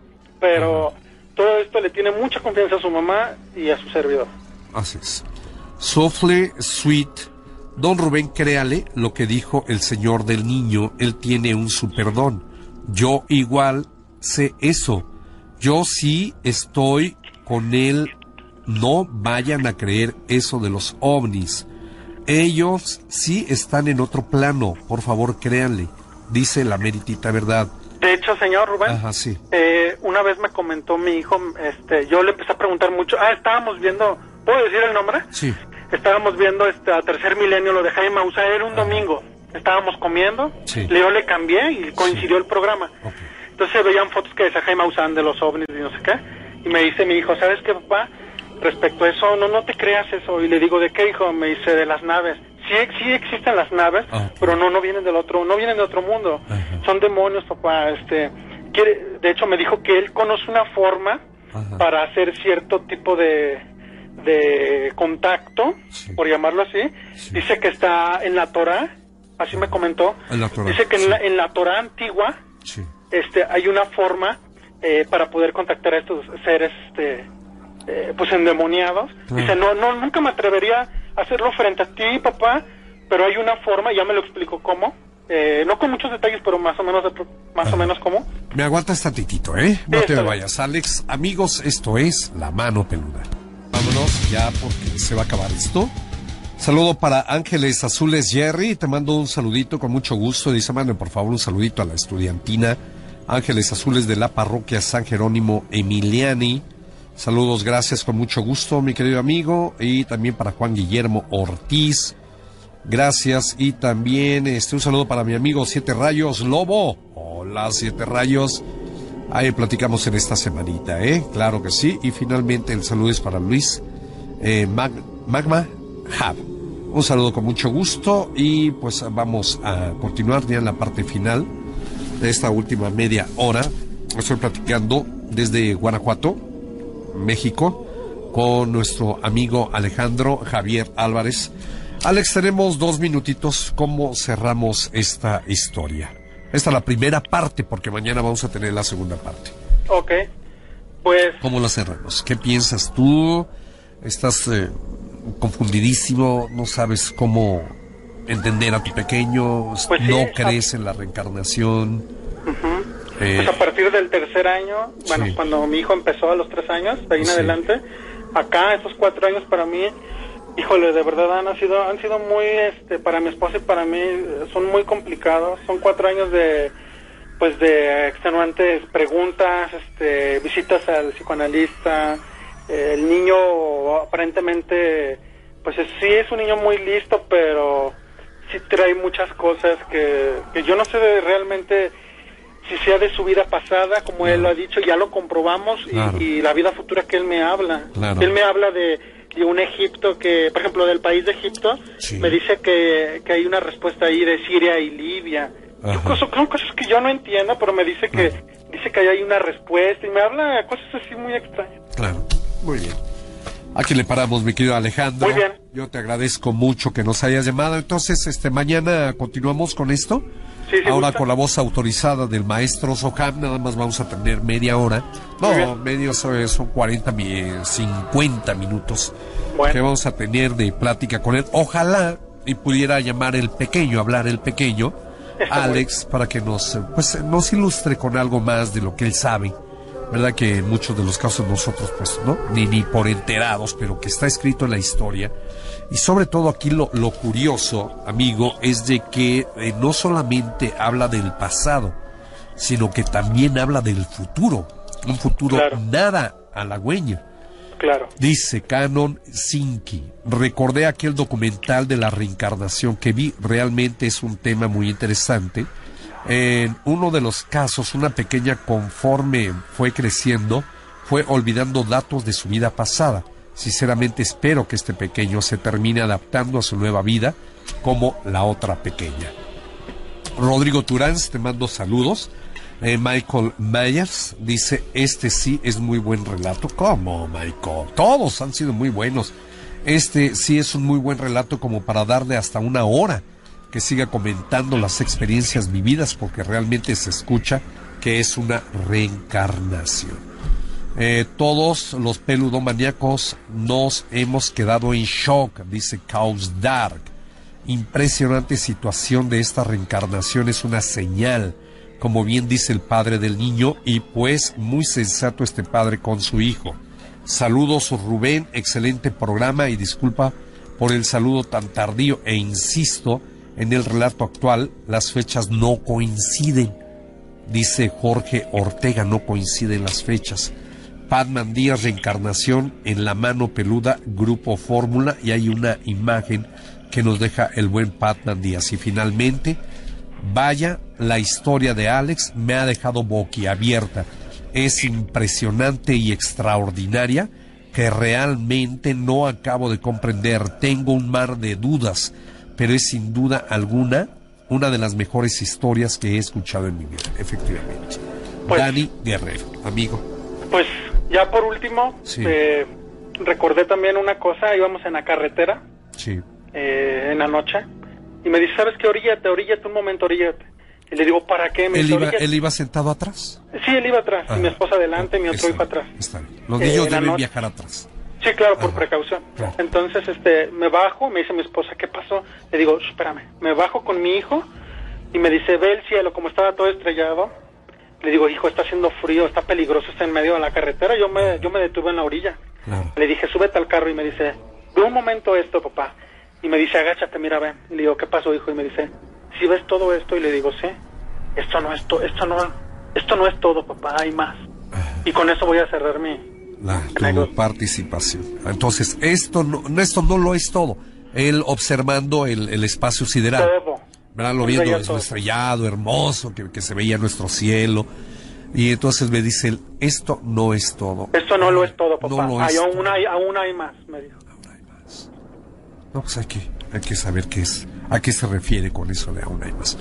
pero todo esto le tiene mucha confianza a su mamá y a su servidor. Así es. Sofle Sweet. Don Rubén, créale lo que dijo el señor del niño. Él tiene un superdón. Yo igual sé eso. Yo sí estoy con él. No vayan a creer eso de los ovnis. Ellos sí están en otro plano. Por favor, créanle. Dice la meritita verdad. De hecho, señor Rubén, Ajá, sí. eh, una vez me comentó mi hijo, este, yo le empecé a preguntar mucho. Ah, estábamos viendo, ¿puedo decir el nombre? Sí. Estábamos viendo este a tercer milenio lo de Jaime Maussan, era un domingo. Estábamos comiendo, Sí. yo le cambié y coincidió el programa. Ok. Entonces veían fotos que decía Jaime Maussan de los ovnis y no sé qué. Y me dice mi hijo, ¿sabes qué, papá? Respecto a eso, no, no te creas eso. Y le digo, ¿de qué, hijo? Me dice, de las naves. Sí, sí existen las naves, Ah, pero no, no vienen del otro, no vienen de otro mundo. Son demonios, papá. Este, quiere, de hecho, me dijo que él conoce una forma Ajá. para hacer cierto tipo de, de contacto, Sí. por llamarlo así. Sí. Dice que está en la Torah, así me comentó. En la Dice que sí. en la, en la Torah antigua este, hay una forma eh, para poder contactar a estos seres, este, eh, pues endemoniados. Claro. Dice, no, no, nunca me atrevería a hacerlo frente a ti, papá, pero hay una forma, ya me lo explicó cómo, eh, no con muchos detalles, pero más o menos, más o menos cómo. Me aguantas tantitito, ¿eh? No Sí, te vayas, Alex. Amigos, esto es La Mano Peluda. Vámonos ya porque se va a acabar esto. Saludo para Ángeles Azules Jerry. Te mando un saludito con mucho gusto. Dice, mande por favor un saludito a la estudiantina Ángeles Azules de la parroquia San Jerónimo Emiliani. Saludos, gracias con mucho gusto, mi querido amigo. Y también para Juan Guillermo Ortiz. Gracias. Y también este, un saludo para mi amigo Siete Rayos Lobo. Hola, Siete Rayos. Ahí platicamos en esta semanita, ¿eh? Claro que sí. Y finalmente el saludo es para Luis eh, Magma Hub. Un saludo con mucho gusto y pues vamos a continuar ya en la parte final de esta última media hora. Estoy platicando desde Guanajuato, México, con nuestro amigo Alejandro Javier Álvarez. Alex, tenemos dos minutitos. ¿Cómo cerramos esta historia? Esta es la primera parte, porque mañana vamos a tener la segunda parte. Ok, pues... ¿Cómo la cerramos? ¿Qué piensas tú? ¿Estás eh, confundidísimo? ¿No sabes cómo entender a tu pequeño? Pues ¿No crees en la reencarnación? Eh, pues a partir del tercer año, bueno, cuando mi hijo empezó a los tres años, de ahí en adelante, acá estos cuatro años para mí, híjole, de verdad han sido, han sido muy, este, para mi esposa y para mí, son muy complicados. Son cuatro años de, pues de extenuantes preguntas, este, visitas al psicoanalista. el niño aparentemente, pues sí es un niño muy listo, pero sí trae muchas cosas que, que yo no sé de realmente si sea de su vida pasada, como él lo ha dicho, ya lo comprobamos, y, la vida futura que él me habla. Él me habla de, de, un Egipto que, por ejemplo, del país de Egipto, me dice que, que, hay una respuesta ahí de Siria y Libia. Son cosas que yo no entiendo, pero me dice que dice que hay una respuesta y me habla cosas así muy extrañas. Claro, muy bien. Aquí le paramos, mi querido Alejandro. Muy bien. Yo te agradezco mucho que nos hayas llamado. Entonces, este mañana continuamos con esto. Ahora con la voz autorizada del maestro Soham, nada más vamos a tener media hora. No, medio son 40, 50 minutos que vamos a tener de plática con él. Ojalá y pudiera llamar el pequeño, hablar el pequeño, Alex, para que nos, pues, nos ilustre con algo más de lo que él sabe. ¿Verdad que en muchos de los casos nosotros, pues, no? Ni, ni por enterados, pero que está escrito en la historia y sobre todo aquí lo, lo curioso, amigo, es de que eh, no solamente habla del pasado, sino que también habla del futuro, un futuro nada halagüeño. Claro. Dice Canon Sinki, recordé aquel documental de la reencarnación que vi, realmente es un tema muy interesante. En uno de los casos, una pequeña conforme fue creciendo, fue olvidando datos de su vida pasada Sinceramente espero que este pequeño se termine adaptando a su nueva vida como la otra pequeña. Rodrigo Turán, te mando saludos. Eh, Michael Myers dice, este sí es muy buen relato. ¿Cómo, Michael? Todos han sido muy buenos. Este sí es un muy buen relato como para darle hasta una hora que siga comentando las experiencias vividas porque realmente se escucha que es una reencarnación. Eh, todos los peludomaníacos nos hemos quedado en shock, dice Chaos Dark. Impresionante situación de esta reencarnación es una señal, como bien dice el padre del niño, y pues muy sensato este padre con su hijo. Saludos Rubén, excelente programa y disculpa por el saludo tan tardío e insisto, en el relato actual las fechas no coinciden. Dice Jorge Ortega, no coinciden las fechas. Padman Díaz Reencarnación en la mano peluda, Grupo Fórmula, y hay una imagen que nos deja el buen Padman Díaz. Y finalmente, vaya, la historia de Alex me ha dejado boquiabierta. Es impresionante y extraordinaria que realmente no acabo de comprender. Tengo un mar de dudas, pero es sin duda alguna una de las mejores historias que he escuchado en mi vida, efectivamente. Pues Dani Guerrero, amigo. Pues ya por último, eh, recordé también una cosa, íbamos en la carretera, sí. eh, en la noche, y me dice, ¿sabes qué? Oríllate, oríllate un momento, oríllate. Y le digo, ¿para qué? Me ¿Él, iba, ¿Él iba sentado atrás? Sí, él iba atrás, y mi esposa adelante, mi otro hijo atrás. Está bien. Los niños eh, deben viajar atrás. Sí, claro, por precaución. Entonces, este, me bajo, me dice mi esposa, ¿qué pasó? Le digo, espérame, me bajo con mi hijo y me dice, ve el cielo, como estaba todo estrellado, le digo, hijo, está haciendo frío, está peligroso, está en medio de la carretera. Yo me, yo me detuve en la orilla. Le dije, súbete al carro y me dice, ve un momento esto, papá. Y me dice, agáchate, mira, ven. Le digo, ¿qué pasó, hijo? Y me dice, si ves todo esto? Y le digo, sí. Esto no es, esto no, esto no es todo, papá, hay más. Y con eso voy a cerrar mi, La tu participación. Entonces, esto no, esto no lo es todo. Él observando el, el espacio sideral. Todo. ¿verdad? Lo viendo es estrellado, hermoso, que, que, se veía nuestro cielo. Y entonces me dice él, esto no es todo. Esto no lo es todo, papá. No hay, aún, hay, aún hay más, me dijo. Aún hay más. No, pues hay que, hay que saber qué es, a qué se refiere con eso de aún hay más.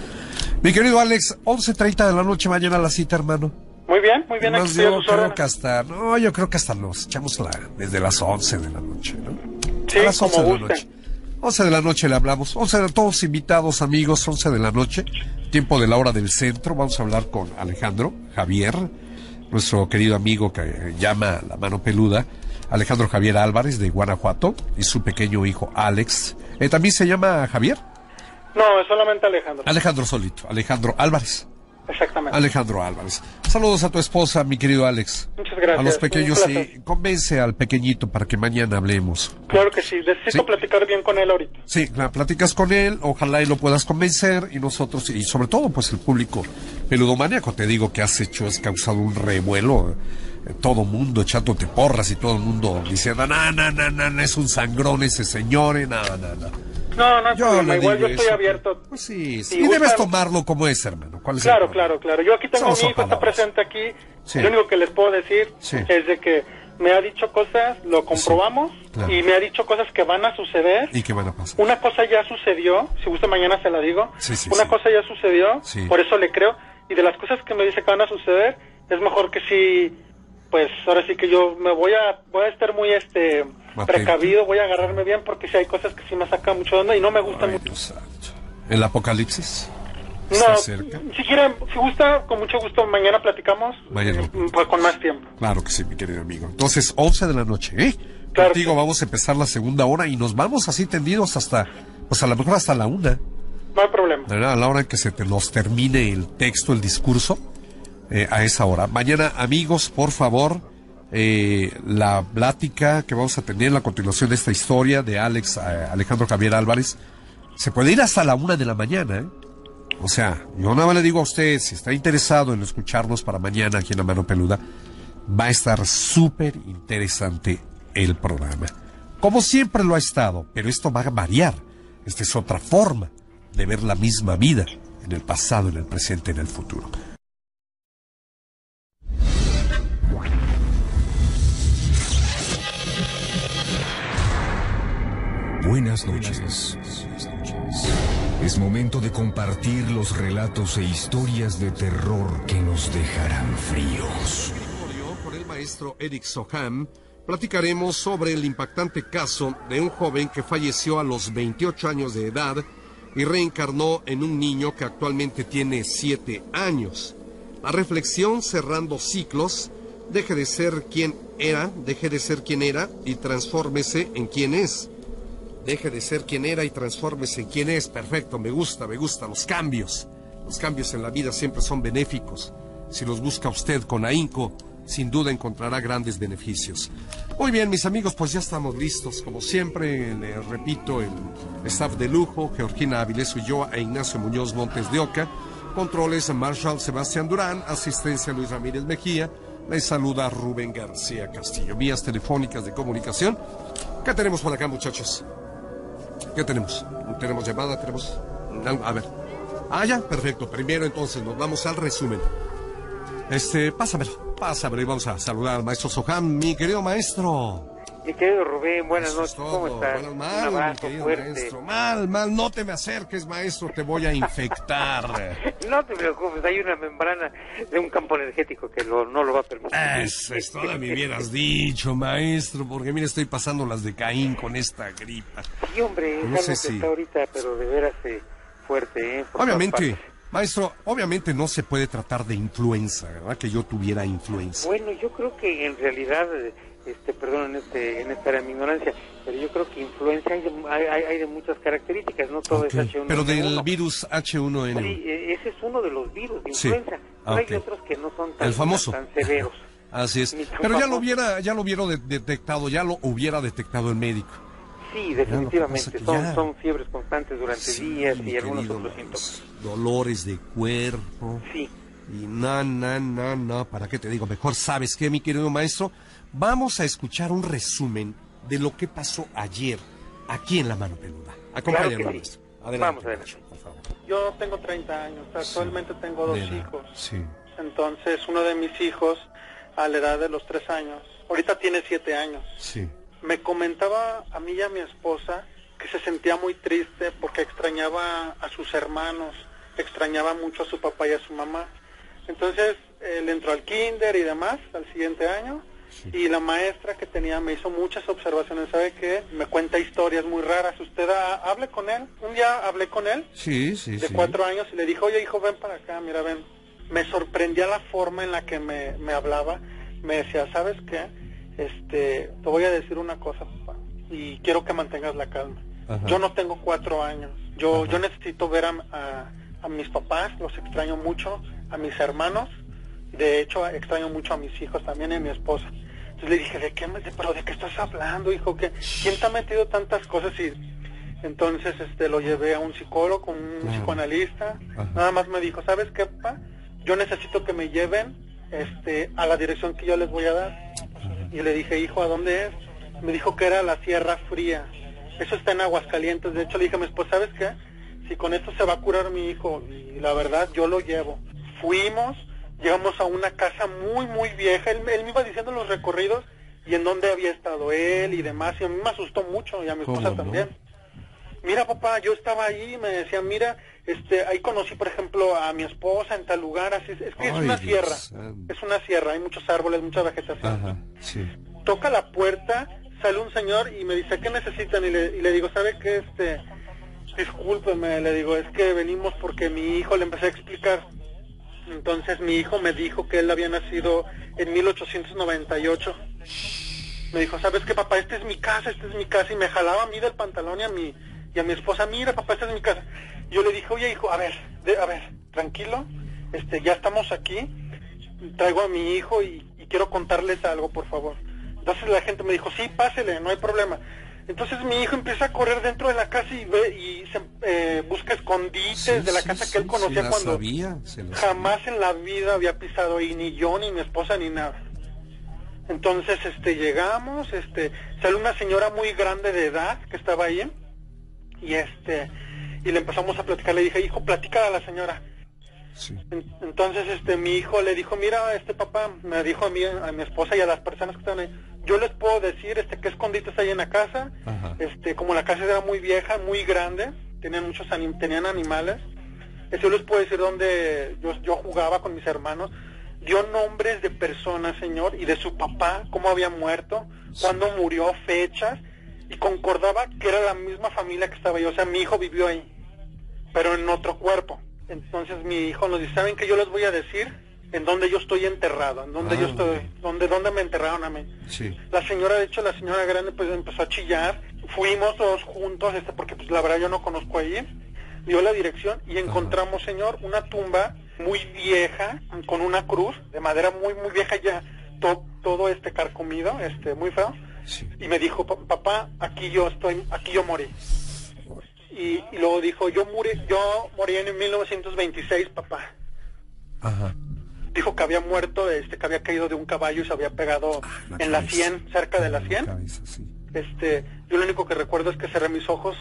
Mi querido Alex, 11.30 de la noche mañana la cita, hermano. Muy bien, muy bien. Más yo creo que hasta, no, yo creo que hasta nos echamos la, desde las 11 de la noche, ¿no? Sí, a las 11 de la noche. 11 de la noche le hablamos. 11 de todos invitados, amigos, 11 de la noche. Tiempo de la hora del centro. Vamos a hablar con Alejandro Javier, nuestro querido amigo que llama la mano peluda. Alejandro Javier Álvarez de Guanajuato y su pequeño hijo Alex. Eh, ¿También se llama Javier? No, es solamente Alejandro. Alejandro solito, Alejandro Álvarez. Exactamente. Alejandro Álvarez. Saludos a tu esposa, mi querido Alex. Muchas gracias. A los pequeños y convence al pequeño para que mañana hablemos. Claro que sí, necesito platicar bien con él ahorita. Sí, platicas con él, ojalá y lo puedas convencer y nosotros, y sobre todo pues el público peludomaníaco, te digo que has hecho, has causado un revuelo, eh, todo mundo echándote porras y todo el mundo diciendo, no, no, no, no, es un sangrón ese señor, y nada, nada. No, no, yo problema. igual yo estoy abierto. Pues sí, sí. y debes tomarlo como es, hermano. ¿Cuál es claro, claro, claro. Yo aquí tengo a mi hijo, está presente aquí. Lo único que les puedo decir es de que me ha dicho cosas, lo comprobamos, y me ha dicho cosas que van a suceder. ¿Y qué van a pasar? Una cosa ya sucedió, si gusta mañana se la digo. Una cosa ya sucedió, por eso le creo. Y de las cosas que me dice que van a suceder, es mejor que si, pues ahora sí que yo me voy a, voy a estar muy, este precavido, voy a agarrarme bien porque si hay cosas que sí me sacan mucho de onda y no me gustan mucho. ¿El apocalipsis? No, si quieren, si gusta, con mucho gusto, mañana platicamos. Mañana. Mm, pues con más tiempo. Claro que sí, mi querido amigo. Entonces, 11 de la noche, ¿eh? Claro Contigo vamos a empezar la segunda hora y nos vamos así tendidos hasta, pues a lo mejor hasta la una. No hay problema. A la hora en que se te nos termine el texto, el discurso, eh, a esa hora. Mañana, amigos, por favor, eh, la plática que vamos a tener en la continuación de esta historia de Alex, eh, Alejandro Javier Álvarez, se puede ir hasta la una de la mañana, ¿eh? O sea, yo nada más le digo a usted, si está interesado en escucharnos para mañana aquí en La Mano Peluda, va a estar súper interesante el programa. Como siempre lo ha estado, pero esto va a variar. Esta es otra forma de ver la misma vida en el pasado, en el presente, en el futuro. Buenas noches. Es momento de compartir los relatos e historias de terror que nos dejarán fríos. Por el maestro Eric Soham, platicaremos sobre el impactante caso de un joven que falleció a los 28 años de edad y reencarnó en un niño que actualmente tiene 7 años. La reflexión cerrando ciclos, deje de ser quien era, deje de ser quien era y transfórmese en quien es. Deje de ser quien era y transfórmese en quien es. Perfecto, me gusta, me gusta. Los cambios. Los cambios en la vida siempre son benéficos. Si los busca usted con ahínco, sin duda encontrará grandes beneficios. Muy bien, mis amigos, pues ya estamos listos. Como siempre, le repito, el staff de lujo, Georgina Avilés yo e Ignacio Muñoz Montes de Oca. Controles Marshall Sebastián Durán, asistencia Luis Ramírez Mejía. Les saluda Rubén García Castillo. Vías telefónicas de comunicación. ¿Qué tenemos por acá, muchachos? ¿Qué tenemos? ¿Tenemos llamada? ¿Tenemos...? A ver. Ah, ya, perfecto. Primero entonces nos vamos al resumen. Este, pásamelo, pásamelo y vamos a saludar al maestro Soham, mi querido maestro. Mi querido Rubén, buenas noches, ¿cómo estás? Bueno, mal, Un abrazo fuerte. maestro. Mal, mal, no te me acerques, maestro, te voy a infectar. no te preocupes, hay una membrana de un campo energético que no lo va a permitir. Eso es toda mi hubieras dicho, maestro, porque mira, estoy pasando las de Caín con esta gripa. Sí, hombre, no sé si... está ahorita, pero de veras eh, fuerte, ¿eh? Obviamente. Maestro, obviamente no se puede tratar de influenza, ¿verdad? Que yo tuviera influenza. Bueno, yo creo que en realidad este, perdón en, este, en esta era mi ignorancia, pero yo creo que influencia hay de, hay, de muchas características, no todo es H1N1. Pero del virus H1N1. Sí, e, ese es uno de los virus de influenza. hay otros que no son tan, El famoso. tan severos. Así es. Pero ya lo hubiera, ya lo hubiera detectado, ya lo hubiera detectado el médico. Sí, definitivamente. Son, son fiebres constantes durante días y algunos otros síntomas. Dolores de cuerpo. Sí Y no, no, no, no, ¿para qué te digo? Mejor sabes que, mi querido maestro, vamos a escuchar un resumen de lo que pasó ayer aquí en La Mano Peluda. Acompáñanos, Claro sí. Adelante, Vamos, adelante. por favor. Yo tengo 30 años, actualmente tengo dos Nena, hijos. Sí. Entonces, uno de mis hijos, a la edad de los 3 años, ahorita tiene 7 años, Sí. me comentaba a mí y a mi esposa que se sentía muy triste porque extrañaba a sus hermanos, extrañaba mucho a su papá y a su mamá. Entonces, él entró al kinder y demás al siguiente año y la maestra que tenía me hizo muchas observaciones, ¿sabe qué? Me cuenta historias muy raras. Usted ha- hable con él. Un día hablé con él Sí, sí, de cuatro años y le dijo, oye hijo, ven para acá, mira, ven. Me sorprendía la forma en la que me, me hablaba. Me decía, ¿sabes qué? Este, te voy a decir una cosa, papá, y quiero que mantengas la calma. Ajá. Yo no tengo cuatro años. Yo, Ajá. yo necesito ver a, a- a mis papás, los extraño mucho, a mis hermanos. De hecho, extraño mucho a mis hijos también y a mi esposa. Entonces le dije, ¿de qué, me- de- pero de qué estás hablando, hijo? ¿Qué, ¿Quién te ha metido tantas cosas? Y entonces este lo llevé a un psicólogo, un psicoanalista. Ajá. Nada más me dijo, ¿sabes qué, papá? Yo necesito que me lleven este a la dirección que yo les voy a dar. Y le dije, hijo, ¿a dónde es? Me dijo que era la Sierra Fría. Eso está en Aguascalientes. De hecho, le dije a mi esposa, ¿sabes qué? Si con esto se va a curar mi hijo, y la verdad, yo lo llevo. Fuimos, llegamos a una casa muy, muy vieja. Él, él me iba diciendo los recorridos y en dónde había estado él y demás. Y a mí me asustó mucho y a mi ¿Cómo esposa no? también. Mira, papá, yo estaba ahí y me decían, mira, este, ahí conocí, por ejemplo, a mi esposa en tal lugar, así es, que es una Dios sierra, es una sierra, hay muchos árboles, mucha vegetación. Ajá, sí. Toca la puerta, sale un señor y me dice, ¿qué necesitan? Y le, y le digo, ¿sabe qué? Este, discúlpeme, le digo, es que venimos porque mi hijo le empecé a explicar. Entonces mi hijo me dijo que él había nacido en 1898. Me dijo, ¿sabes qué, papá? Esta es mi casa, esta es mi casa. Y me jalaba a mí del pantalón y a mi, y a mi esposa, mira, papá, esta es mi casa. Yo le dije, oye, hijo, a ver, de- a ver, tranquilo, este, ya estamos aquí. Traigo a mi hijo y, y quiero contarles algo, por favor. Entonces la gente me dijo, sí, pásele, no hay problema. Entonces mi hijo empieza a correr dentro de la casa y ve y se, eh, busca escondites Sí, de la sí, casa sí, que él conocía la cuando sabía, se jamás en la vida había pisado ahí ni yo ni mi esposa ni nada. Entonces, este, llegamos, este, sale una señora muy grande de edad que estaba ahí y este, y le empezamos a platicar. Le dije, hijo, platica a la señora. Sí. En- Entonces, este, mi hijo le dijo, mira, este papá, me dijo a mí, a mi esposa y a las personas que estaban ahí, yo les puedo decir, este, qué escondites hay en la casa, Ajá. este, como la casa era muy vieja, muy grande, tenían muchos anim- tenían animales, este, yo les puedo decir dónde yo, yo jugaba con mis hermanos, dio nombres de personas, señor, y de su papá, cómo había muerto, cuándo murió, fechas, y concordaba que era la misma familia que estaba ahí, o sea, mi hijo vivió ahí pero en otro cuerpo. Entonces mi hijo nos dice, ¿saben que yo les voy a decir? En donde yo estoy enterrado, en donde Ah, yo estoy, ok. donde, donde me enterraron a mí. Sí. La señora, de hecho, la señora grande pues empezó a chillar. Fuimos todos juntos, este, porque pues la verdad yo no conozco allí. Dio la dirección y encontramos, señor, una tumba muy vieja, con una cruz de madera muy, muy vieja ya, to- todo este carcomido, este, muy feo. Sí. Y me dijo, "Pa- papá, aquí yo estoy, aquí yo morí. Y, y luego dijo, yo morí, yo morí en 1926, papá. Ajá. Dijo que había muerto, este, que había caído de un caballo y se había pegado Ah, en la. 100, cerca de la 100. cabeza, sí. Este, yo lo único que recuerdo es que cerré mis ojos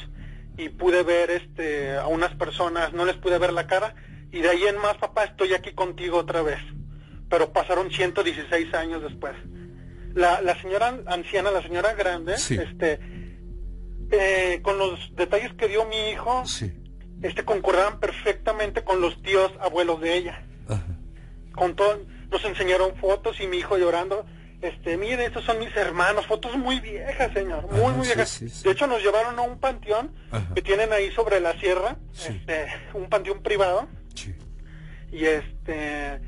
y pude ver, este, a unas personas, no les pude ver la cara. Y de ahí en más, papá, estoy aquí contigo otra vez. Pero pasaron 116 años después. La, la señora anciana, la señora grande, Sí. este, eh, con los detalles que dio mi hijo, Sí. este concordaban perfectamente con los tíos abuelos de ella. Ajá. Con todo, nos enseñaron fotos y mi hijo llorando. Este, mire, estos son mis hermanos, fotos muy viejas, señor, muy, Ajá, muy viejas. sí, sí. De hecho, nos llevaron a un panteón Ajá. que tienen ahí sobre la sierra, este, un panteón privado, y este,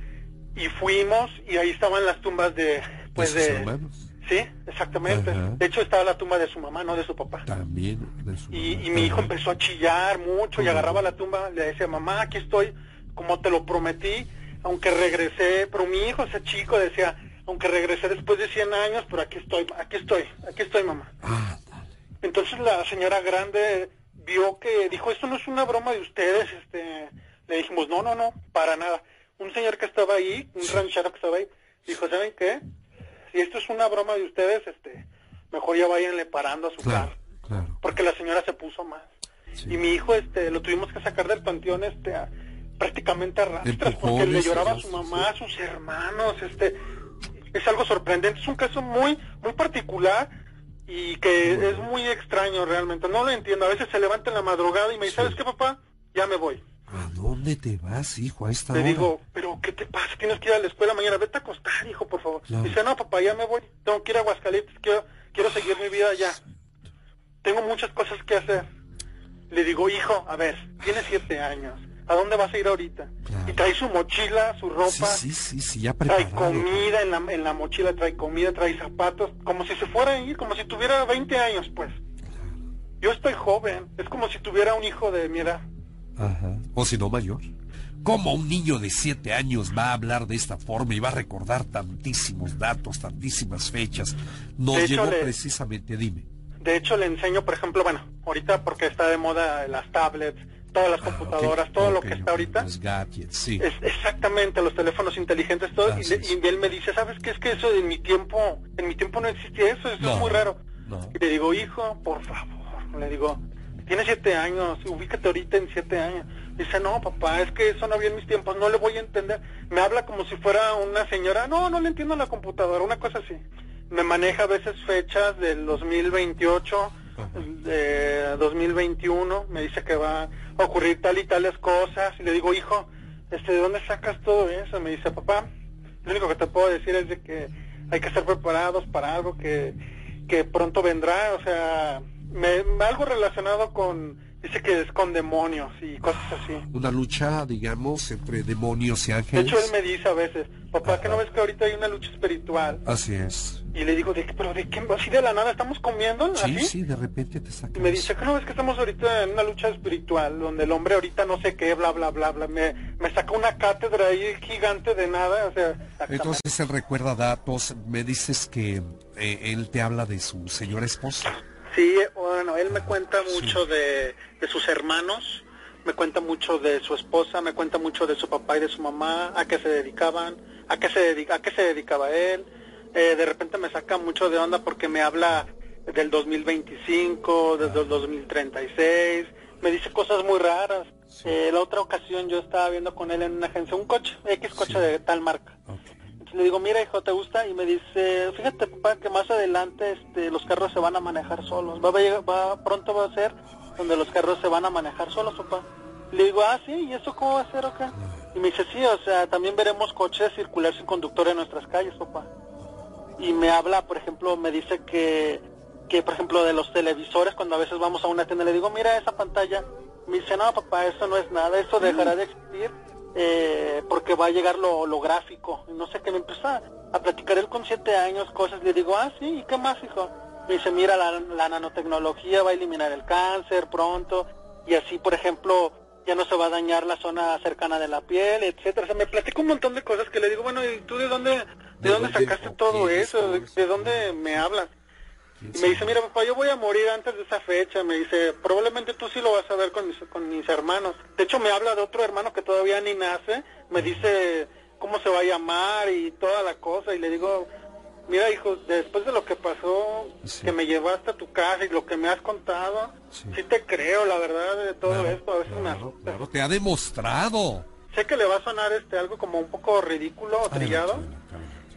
y fuimos y ahí estaban las tumbas de, pues ¿De sus de, hermanos? sí, exactamente. Ajá. De hecho, estaba la tumba de su mamá, no de su papá. También de su Y, mamá. y mi hijo empezó a chillar mucho y agarraba la tumba, le decía, mamá, aquí estoy, como te lo prometí, aunque regresé, pero mi hijo, ese chico, decía, aunque regresé después de 100 años, pero aquí estoy, aquí estoy, aquí estoy, mamá. Ah. Entonces la señora grande vio que dijo, esto no es una broma de ustedes, este, le dijimos, no, no, no, para nada. un señor que estaba ahí, un ranchero que estaba ahí, dijo, ¿saben qué? Si esto es una broma de ustedes, este, mejor ya váyanle parando a su Claro, carro. claro. Porque la señora se puso más. Sí. Y mi hijo, este, lo tuvimos que sacar del panteón, este, a- prácticamente a rastras, porque le lloraba a su mamá, a sus hermanos, este, es algo sorprendente, es un caso muy, muy particular y que es muy extraño realmente, no lo entiendo, a veces se levanta en la madrugada y me dice, Sí. ¿sabes qué papá? Ya me voy. ¿A dónde te vas, hijo, a esta Le hora? digo, pero ¿qué te pasa? Tienes que ir a la escuela mañana, vete a acostar, hijo, por favor. Claro. Dice, no, papá, ya me voy, tengo que ir a Aguascalientes, quiero, quiero seguir mi vida allá. Tengo muchas cosas que hacer. Le digo, hijo, a ver, tienes siete años, ¿a dónde vas a ir ahorita? Claro. Y trae su mochila, su ropa, Sí, sí, sí, ya trae comida en la, en la mochila, trae comida, trae zapatos, como si se fuera a ir, como si tuviera 20 años, pues. Yo estoy joven, es como si tuviera un hijo de mi edad. Ajá. O si no, mayor. ¿Cómo un niño de siete años va a hablar de esta forma y va a recordar tantísimos datos, tantísimas fechas? Nos hecho, llegó le- precisamente, dime. De hecho, le enseño, por ejemplo, bueno, ahorita porque está de moda las tablets, todas las computadoras, todo lo que está ahorita. Los gadgets, sí. Es exactamente los teléfonos inteligentes, todo. Y, le- y él me dice, ¿sabes qué? Es que eso en mi tiempo, en mi tiempo no existía eso, eso No, es muy raro. no. Y le digo, hijo, por favor. Le digo, tienes siete años, ubícate ahorita en siete años. Dice, no, papá, es que eso no había en mis tiempos, no le voy a entender. Me habla como si fuera una señora, no, no le entiendo la computadora, una cosa así. Me maneja a veces fechas del 2028, de 2021, me dice que va a ocurrir tal y tales cosas, y le digo, hijo, este, ¿de dónde sacas todo eso? Me dice, papá, lo único que te puedo decir es de que hay que estar preparados para algo que, que pronto vendrá, o sea, me, algo relacionado con, dice que es con demonios y cosas así. Una lucha, digamos, entre demonios y De ángeles. hecho, él me dice a veces, papá, ¿que no ves que ahorita hay una lucha espiritual? Así es. Y le digo, ¿de? ¿Pero de qué? ¿Así de la nada estamos comiendo? Sí, ¿Así? sí, de repente te saca Y me dice, ¿que no ves que estamos ahorita en una lucha espiritual, donde el hombre ahorita no sé qué, bla, bla, bla, bla? Me, me saca una cátedra ahí gigante de nada, o sea... Entonces él recuerda datos, me dices que eh, él te habla de su señora esposa. Sí, bueno, él me cuenta mucho de, de sus hermanos, me cuenta mucho de su esposa, me cuenta mucho de su papá y de su mamá, a qué se dedicaban, a qué se, dedica, a qué se dedicaba él. Eh, de repente me saca mucho de onda porque me habla del 2025, desde el 2036, me dice cosas muy raras. Eh, la otra ocasión yo estaba viendo con él en una agencia un coche, X coche Sí. de tal marca. Le digo, mira hijo, ¿te gusta? Y me dice, fíjate papá que más adelante este, los carros se van a manejar solos. Va, a llegar- va, pronto va a ser donde los carros se van a manejar solos, papá. Le digo, ah, sí, ¿y eso cómo va a ser qué? Y me dice, sí, o sea, también veremos coches circular sin conductor en nuestras calles, papá. Y me habla, por ejemplo, me dice que, que, por ejemplo, de los televisores, cuando a veces vamos a una tienda, le digo, mira esa pantalla. Me dice, no, papá, eso no es nada, eso dejará de existir eh, porque va a llegar lo, lo gráfico. Y no sé qué, me empieza a platicar él con siete años cosas. Le digo, ah, sí, ¿y qué más, hijo? Me dice, mira, la, la nanotecnología va a eliminar el cáncer pronto. Y así, por ejemplo, ya no se va a dañar la zona cercana de la piel, etcétera. O sea, me platica un montón de cosas que le digo, bueno, ¿y tú de dónde, de, ¿De dónde sacaste todo eso? de dónde me hablas? Y me dice, mira papá, yo voy a morir antes de esa fecha. Me dice, probablemente tú sí lo vas a ver con mis, con mis hermanos. De hecho, me habla de otro hermano que todavía ni nace. Me dice cómo se va a llamar y toda la cosa. Y le digo, mira hijo, después de lo que pasó, Sí. que me llevaste a tu casa y lo que me has contado, Sí. sí, te creo, la verdad, de todo Claro, esto. A veces me claro, asusta. claro, te ha demostrado. Sé que le va a sonar este algo como un poco ridículo o trillado. Adelante.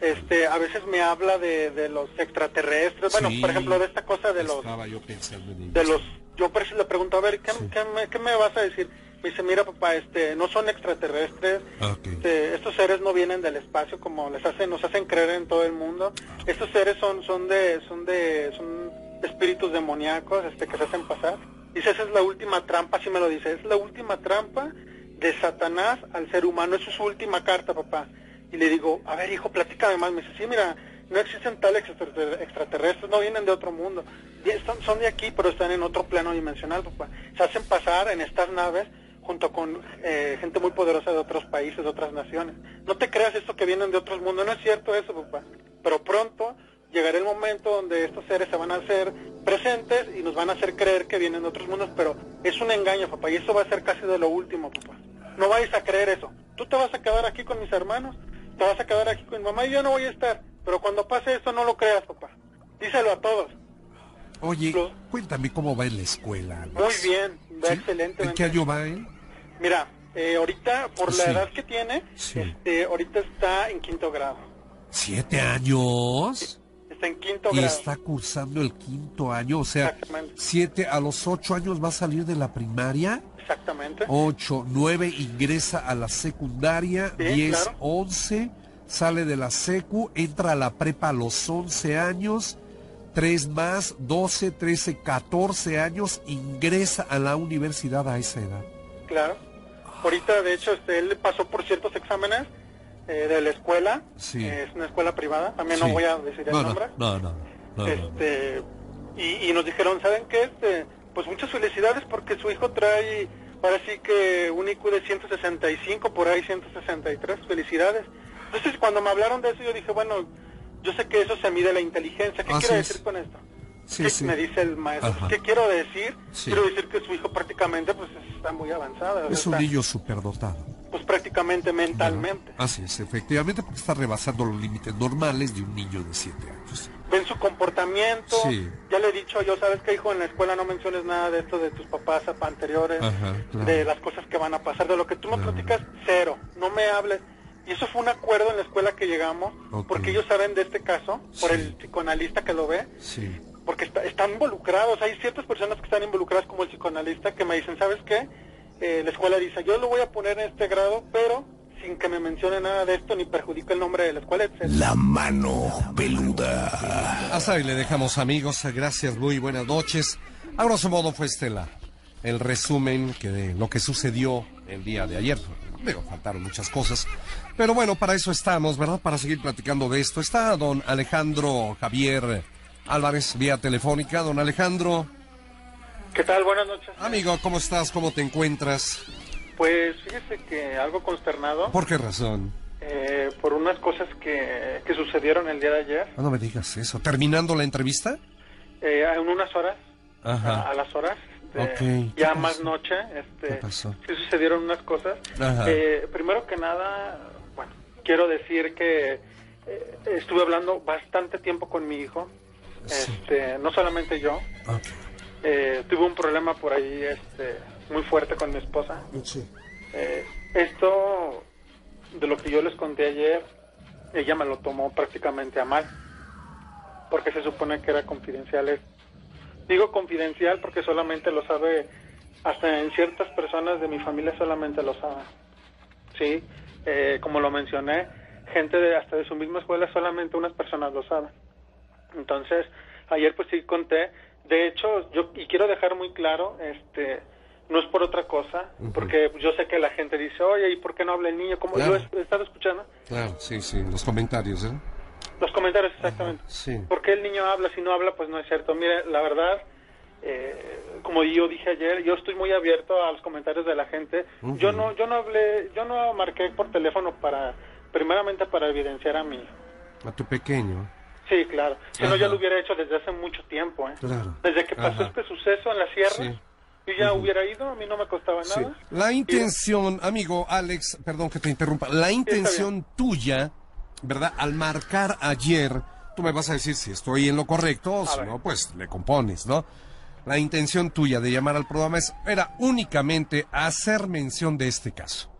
Este, a veces me habla de, de los extraterrestres. Bueno, Sí. por ejemplo, de esta cosa de los yo pensando en de los yo por eso le pregunto a ver ¿qué, Sí. qué me, qué me vas a decir me dice mira papá este no son extraterrestres Ok. este, estos seres no vienen del espacio como les hacen nos hacen creer en todo el mundo estos seres son son de son de son espíritus demoníacos este que se hacen pasar dice esa es la última trampa así me lo dice es la última trampa de Satanás al ser humano es su última carta papá y le digo a ver hijo platícame más me dice sí mira no existen tales extrater- extraterrestres, no vienen de otro mundo. Son de aquí, pero están en otro plano dimensional, papá. Se hacen pasar en estas naves junto con eh, gente muy poderosa de otros países, de otras naciones. No te creas esto que vienen de otros mundos, no es cierto eso, papá. Pero pronto llegará el momento donde estos seres se van a hacer presentes y nos van a hacer creer que vienen de otros mundos, pero es un engaño, papá, y eso va a ser casi de lo último, papá. no vayas a creer eso. Tú te vas a quedar aquí con mis hermanos, te vas a quedar aquí con mi mamá y yo no voy a estar. Pero cuando pase esto, no lo creas, papá. Díselo a todos. Oye, cuéntame cómo va en la escuela. Alex. Muy bien, va ¿Sí? excelente. ¿En qué año va él? Mira, eh, ahorita, por la Sí. edad que tiene, Sí. este, ahorita está en quinto grado. ¿Siete años? Está en quinto Y grado. está cursando el quinto año, o sea, siete a los ocho años va a salir de la primaria. Exactamente. Ocho, nueve ingresa a la secundaria, Sí, diez, claro. once, sale de la secu, entra a la prepa a los once años, tres más, doce, trece, catorce años, ingresa a la universidad a esa edad. Claro. Ahorita, de hecho, este, él pasó por ciertos exámenes eh, de la escuela. Sí. Eh, es una escuela privada. También Sí. no voy a decir el no, no, nombre. no, no, no, no. este, y, y nos dijeron, ¿saben qué? Este, pues muchas felicidades porque su hijo trae, ahora sí que un IQ de 165, por ahí 163. Felicidades. Entonces, cuando me hablaron de eso, yo dije, bueno, yo sé que eso se mide la inteligencia. ¿Qué Así quiere es. decir con esto? Sí, ¿Qué sí. me dice el maestro? Ajá. ¿Qué quiero decir? Sí. Quiero decir que su hijo prácticamente pues está muy avanzado. Es un niño superdotado. Pues prácticamente mentalmente. Así es, efectivamente, porque está rebasando los límites normales de un niño de siete años. Ven su comportamiento. Sí. Ya le he dicho yo, ¿sabes qué, hijo? En la escuela no menciones nada de esto de tus papás anteriores, Ajá, claro. de las cosas que van a pasar, de lo que tú me Claro. platicas, cero. No me hables. Y eso fue un acuerdo en la escuela que llegamos, porque ellos saben de este caso, por Sí. el psicoanalista que lo ve, Sí. porque está- están involucrados. Hay ciertas personas que están involucradas, como el psicoanalista, que me dicen, ¿sabes qué? Eh, la escuela dice, yo lo voy a poner en este grado, pero sin que me mencione nada de esto ni perjudique el nombre de la escuela, etc. La mano peluda. Hasta ahí le dejamos amigos, gracias, muy buenas noches. A grosso modo fue Estela el resumen que de lo que sucedió el día de ayer. Digo, faltaron muchas cosas. Pero bueno, para eso estamos, ¿verdad? Para seguir platicando de esto. Está don Alejandro Javier Álvarez, vía telefónica. Don Alejandro, ¿Qué tal? Buenas noches. amigo, ¿cómo estás? ¿Cómo te encuentras? Pues fíjese que algo consternado ¿Por qué razón? eh, por unas cosas que, que sucedieron el día de ayer, Ah, No me digas eso. ¿Terminando la entrevista? eh, en unas horas, Ajá. a, a las horas, este, Ok, ¿qué ya pasó? más noche, este, ¿Qué pasó? sí sucedieron unas cosas. Ajá. Eh, primero que nada, bueno, quiero decir que eh, estuve hablando bastante tiempo con mi hijo, Sí. este, no solamente yo, Ok. Eh, tuve un problema por ahí este, muy fuerte con mi esposa. Sí. Eh, esto, de lo que yo les conté ayer, ella me lo tomó prácticamente a mal, porque se supone que era confidencial. Es- Digo confidencial porque solamente lo sabe, hasta en ciertas personas de mi familia solamente lo saben. Sí, eh, como lo mencioné, gente de hasta de su misma escuela solamente unas personas lo saben. Entonces, ayer pues sí conté. De hecho, yo y quiero dejar muy claro, este, no es por otra cosa, porque yo sé que la gente dice, oye, ¿y por qué no habla el niño? Como Claro. yo he, estado escuchando Claro, sí, sí, los comentarios, ¿eh? los comentarios exactamente. sí. ¿Por qué el niño habla? Si no habla, pues no es cierto. Mire, la verdad, eh, como yo dije ayer, yo estoy muy abierto a los comentarios de la gente. Yo no, yo no hablé, yo no marqué por teléfono para, primeramente para evidenciar a mí. A tu pequeño. Sí, claro. Si no, ya lo hubiera hecho desde hace mucho tiempo, ¿eh? Claro. Desde que pasó Ajá. este suceso en la sierra, Sí. yo ya hubiera ido, a mí no me costaba Sí. nada. La intención, amigo Alex, perdón que te interrumpa, la intención tuya, ¿verdad? Al marcar ayer, tú me vas a decir si estoy en lo correcto, o si no, pues le compones, ¿no? La intención tuya de llamar al programa es, era únicamente hacer mención de este caso.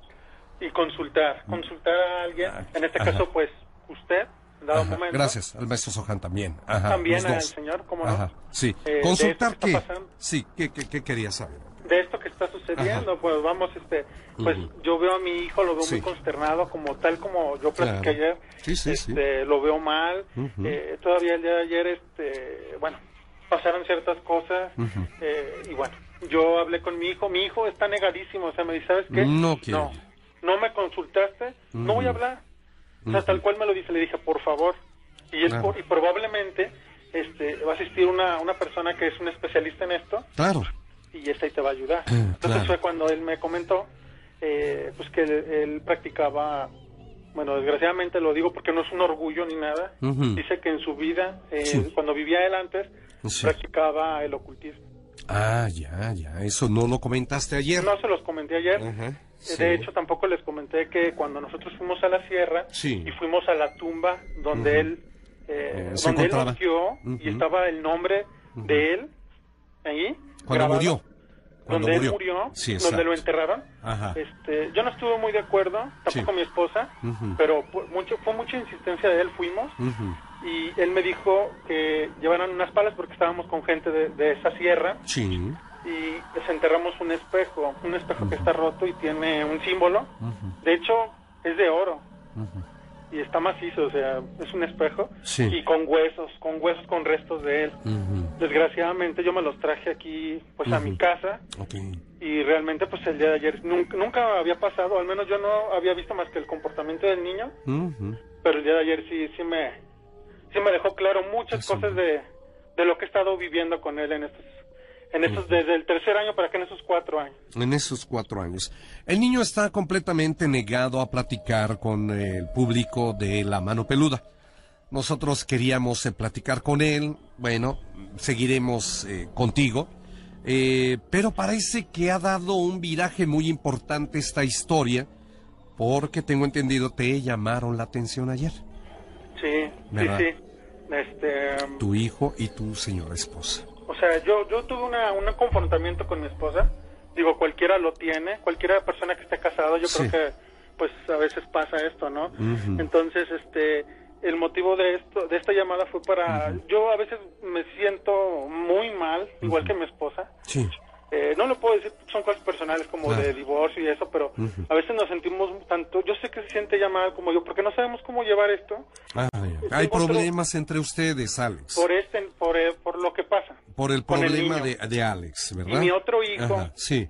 Y consultar, consultar a alguien, Ah, en este ajá. caso, pues, usted, dado Ajá, momento. Gracias, al maestro Sojan también. Ajá, También los al dos. señor, ¿cómo no? Ajá, sí. Eh, ¿Consultar qué? pasando. Sí, ¿qué, qué, qué querías saber? de esto que está sucediendo, Ajá. pues vamos, este, pues Ujú. yo veo a mi hijo, lo veo Sí. muy consternado, como tal como yo platiqué Claro. ayer, Sí, sí, sí. este, lo veo mal, Ujú. eh, todavía el día de ayer, este, bueno, pasaron ciertas cosas, Ujú. eh, y bueno, yo hablé con mi hijo, mi hijo está negadísimo, o sea, me dice, ¿sabes qué? No quiere. No, no me consultaste, no voy a hablar, o sea, Ujú. tal cual me lo dice, le dije, por favor, y, es Claro. por- y probablemente, este, va a asistir una, una persona que es un especialista en esto, Claro. y esta ahí te va a ayudar. Ah, Entonces claro. fue cuando él me comentó eh, pues que él, él practicaba, bueno, desgraciadamente lo digo porque no es un orgullo ni nada, dice que en su vida, eh, Sí. cuando vivía él antes, Sí. practicaba el ocultismo. Ah, ya, ya, eso no lo comentaste ayer. No se los comenté ayer, Ajá. Sí. De hecho, tampoco les comenté que cuando nosotros fuimos a la sierra Sí. y fuimos a la tumba donde él, eh, Eh, donde él nació Ujú. y estaba el nombre de él ahí. Cuando grabado, murió. Cuando donde murió. él murió, Sí, donde lo enterraron. Ajá. Este, yo no estuve muy de acuerdo, tampoco mi esposa, pero mucho, fue mucha insistencia de él, fuimos. Y él me dijo que llevaran unas palas porque estábamos con gente de, de esa sierra. Sí. y desenterramos un espejo, un espejo que está roto y tiene un símbolo. De hecho, es de oro. Y está macizo, o sea, es un espejo. Sí. y con huesos, con huesos con restos de él. Desgraciadamente yo me los traje aquí pues a mi casa. Ok. y realmente pues el día de ayer nunca, nunca había pasado, al menos yo no había visto más que el comportamiento del niño, pero el día de ayer sí sí me sí me dejó claro muchas Eso. cosas de, de lo que he estado viviendo con él en estos en estos desde el tercer año para acá en esos cuatro años. En esos cuatro años. El niño está completamente negado a platicar con el público de La Mano Peluda. Nosotros queríamos eh, platicar con él. Bueno, seguiremos eh, contigo. Eh, pero parece que ha dado un viraje muy importante esta historia. Porque tengo entendido te llamaron la atención ayer. Sí, ¿Verdad? sí, sí. Este, Tu hijo y tu señora esposa. o sea, yo yo tuve una, un confrontamiento con mi esposa. Digo, cualquiera lo tiene, cualquiera persona que esté casado, yo Sí. creo que pues a veces pasa esto, ¿no? Entonces, este el motivo de esto de esta llamada fue para yo a veces me siento muy mal, igual que mi esposa. Sí. Eh, no lo puedo decir, son cosas personales como de divorcio y eso, pero a veces nos sentimos tanto, yo sé que se siente ya mal como yo, porque no sabemos cómo llevar esto Ah, hay otro- problemas entre ustedes, Alex. por este, por, eh, por lo que pasa. Por el problema de, de Alex, ¿verdad? Y mi otro hijo Ajá, sí.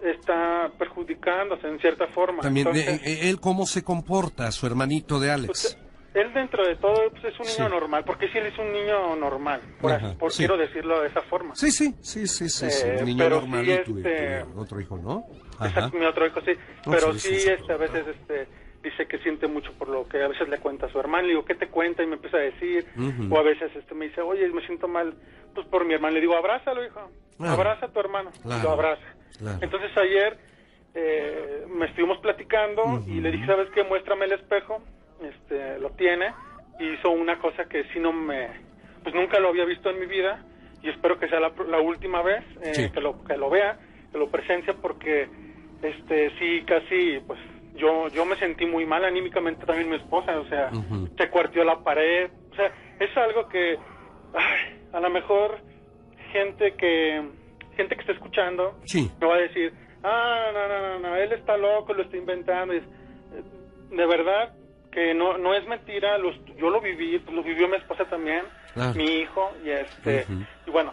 está perjudicándose en cierta forma. También, Entonces, eh, eh, él cómo se comporta, su hermanito de Alex. pues, él dentro de todo pues, es un niño Sí. normal, porque si él es un niño normal, por, Ajá, así- por- sí. quiero decirlo de esa forma. Sí, sí, sí, sí, sí, sí, Eh, un niño normal sí, y tu, este- tu otro hijo, ¿no? Ajá. Exacto, mi otro hijo sí, pero sí, sí, sí, sí. este, a veces este, dice que siente mucho por lo que a veces le cuenta a su hermano, le digo, ¿qué te cuenta? Y me empieza a decir, o a veces este, me dice, oye, me siento mal, pues por mi hermano, le digo, abrázalo, hijo, Claro. abraza a tu hermano, y lo abraza. claro. Entonces ayer eh, me estuvimos platicando y le dije, ¿sabes qué? Muéstrame el espejo, este, lo tiene, y hizo una cosa que sí no me, pues nunca lo había visto en mi vida, y espero que sea la, la última vez eh, Sí. que lo que lo vea, que lo presencia, porque este sí casi pues yo yo me sentí muy mal anímicamente también mi esposa, o sea, se cuartió la pared, o sea, es algo que ay, a lo mejor gente que gente que está escuchando Sí. me va a decir, ah, no, no, no, no, él está loco, lo está inventando. Es- de verdad que no no es mentira, lo est- yo lo viví, pues, lo vivió mi esposa también, Claro. mi hijo, y este, y bueno,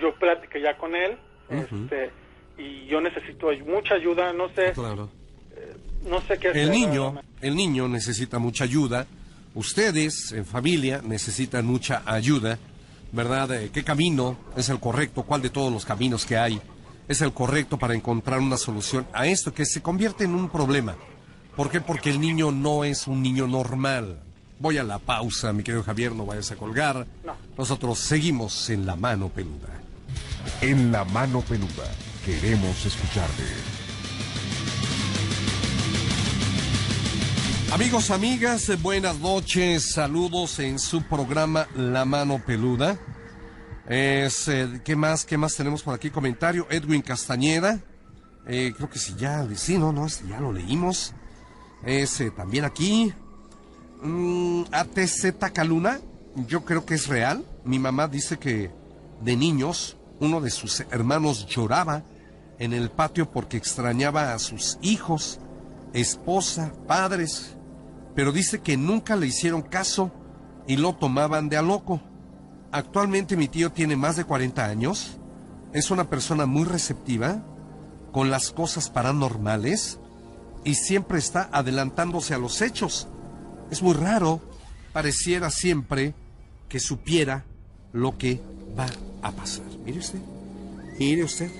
yo platiqué ya con él, este, y yo necesito mucha ayuda, no sé, Claro. no sé qué hacer. El niño, el niño necesita mucha ayuda. Ustedes, en familia, necesitan mucha ayuda, ¿verdad? Eh, ¿Qué camino es el correcto? ¿Cuál de todos los caminos que hay es el correcto para encontrar una solución a esto que se convierte en un problema? ¿Por qué? Porque el niño no es un niño normal. Voy a la pausa, mi querido Javier, no vayas a colgar. No. Nosotros seguimos en la mano peluda. En la mano peluda. Queremos escucharte. Amigos, amigas, buenas noches, saludos en su programa La Mano Peluda. Es, eh, ¿Qué más? ¿Qué más tenemos por aquí? Comentario, Edwin Castañeda. Eh, creo que sí, ya, sí, no, no, este ya lo leímos. Es eh, también aquí. Mm, ATZ Caluna, yo creo que es real. Mi mamá dice que de niños uno de sus hermanos lloraba en el patio porque extrañaba a sus hijos, esposa, padres, pero dice que nunca le hicieron caso y lo tomaban de a loco. Actualmente mi tío tiene más de 40 años, es una persona muy receptiva con las cosas paranormales y siempre está adelantándose a los hechos. Es muy raro, pareciera siempre que supiera lo que va a pasar. Mire usted, mire usted,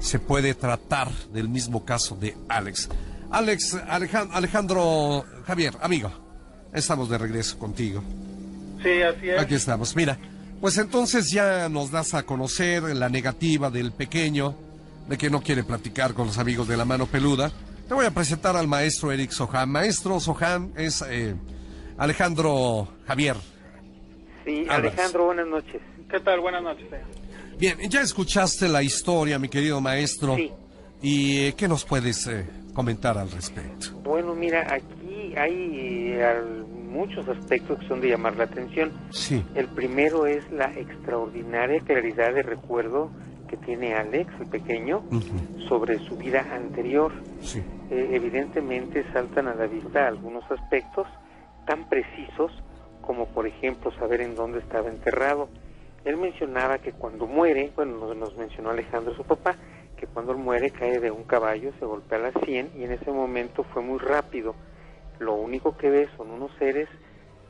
se puede tratar del mismo caso de Alex. Alex, Alejan- Alejandro, Javier, amigo, estamos de regreso contigo. Sí, así es. Aquí estamos, mira. Pues entonces ya nos das a conocer la negativa del pequeño, de que no quiere platicar con los amigos de la mano peluda. Te voy a presentar al maestro Eric Soham. Maestro Soham es eh, Alejandro Javier. Sí, Álvarez. Alejandro, buenas noches. ¿Qué tal? Buenas noches. señor. Bien, ya escuchaste la historia, mi querido maestro. Sí. ¿Y eh, qué nos puedes eh, comentar al respecto? Bueno, mira, aquí hay eh, al- muchos aspectos que son de llamar la atención. Sí. El primero es la extraordinaria claridad de recuerdo que tiene Alex, el pequeño, sobre su vida anterior. Sí. Eh, evidentemente saltan a la vista algunos aspectos tan precisos como por ejemplo saber en dónde estaba enterrado. Él mencionaba que cuando muere, bueno, nos, mencionó Alejandro su papá, que cuando él muere cae de un caballo, se golpea la sien y en ese momento fue muy rápido. Lo único que ve son unos seres,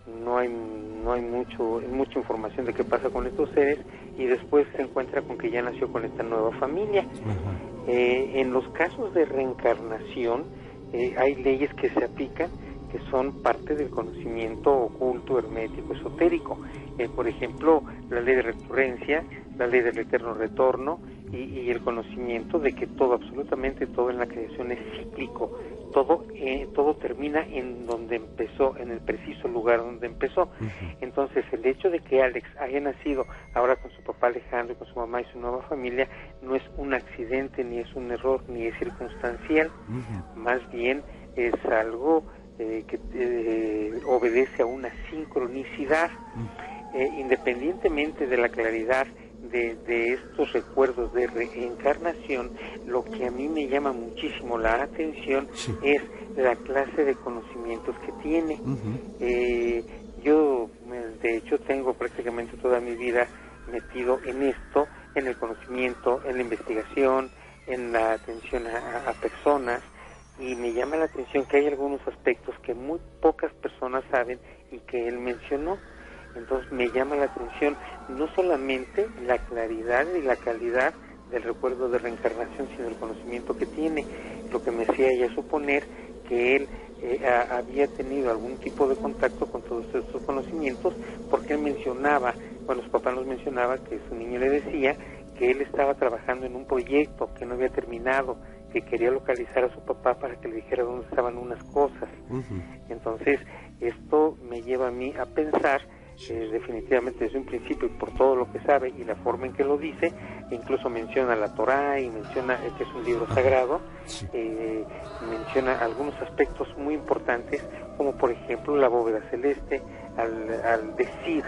no hay no hay mucho mucha información de qué pasa con estos seres y después se encuentra con que ya nació con esta nueva familia. Eh, en los casos de reencarnación eh, hay leyes que se aplican que son parte del conocimiento oculto, hermético, esotérico. Eh, por ejemplo, la ley de recurrencia, la ley del eterno retorno y, y el conocimiento de que todo, absolutamente todo en la creación es cíclico. Todo, eh, todo termina en donde empezó, en el preciso lugar donde empezó. Entonces, el hecho de que Alex haya nacido ahora con su papá Alejandro, con su mamá y su nueva familia, no es un accidente, ni es un error, ni es circunstancial. Más bien es algo eh, que eh, obedece a una sincronicidad. Eh, independientemente de la claridad de, de estos recuerdos de reencarnación, lo que a mí me llama muchísimo la atención Sí. es la clase de conocimientos que tiene. Eh, yo, eh, de hecho, tengo prácticamente toda mi vida metido en esto, en el conocimiento, en la investigación, en la atención a, a personas, y me llama la atención que hay algunos aspectos que muy pocas personas saben y que él mencionó. Entonces me llama la atención no solamente la claridad y la calidad del recuerdo de reencarnación, sino el conocimiento que tiene, lo que me hacía ya suponer que él eh, a- había tenido algún tipo de contacto con todos estos conocimientos, porque él mencionaba, bueno, su papá nos mencionaba que su niño le decía que él estaba trabajando en un proyecto que no había terminado, que quería localizar a su papá para que le dijera dónde estaban unas cosas. Entonces, esto me lleva a mí a pensar, eh, definitivamente desde un principio, y por todo lo que sabe y la forma en que lo dice, incluso menciona la Torá y menciona que es un libro sagrado, Sí. eh, menciona algunos aspectos muy importantes, como por ejemplo la bóveda celeste, al, al decir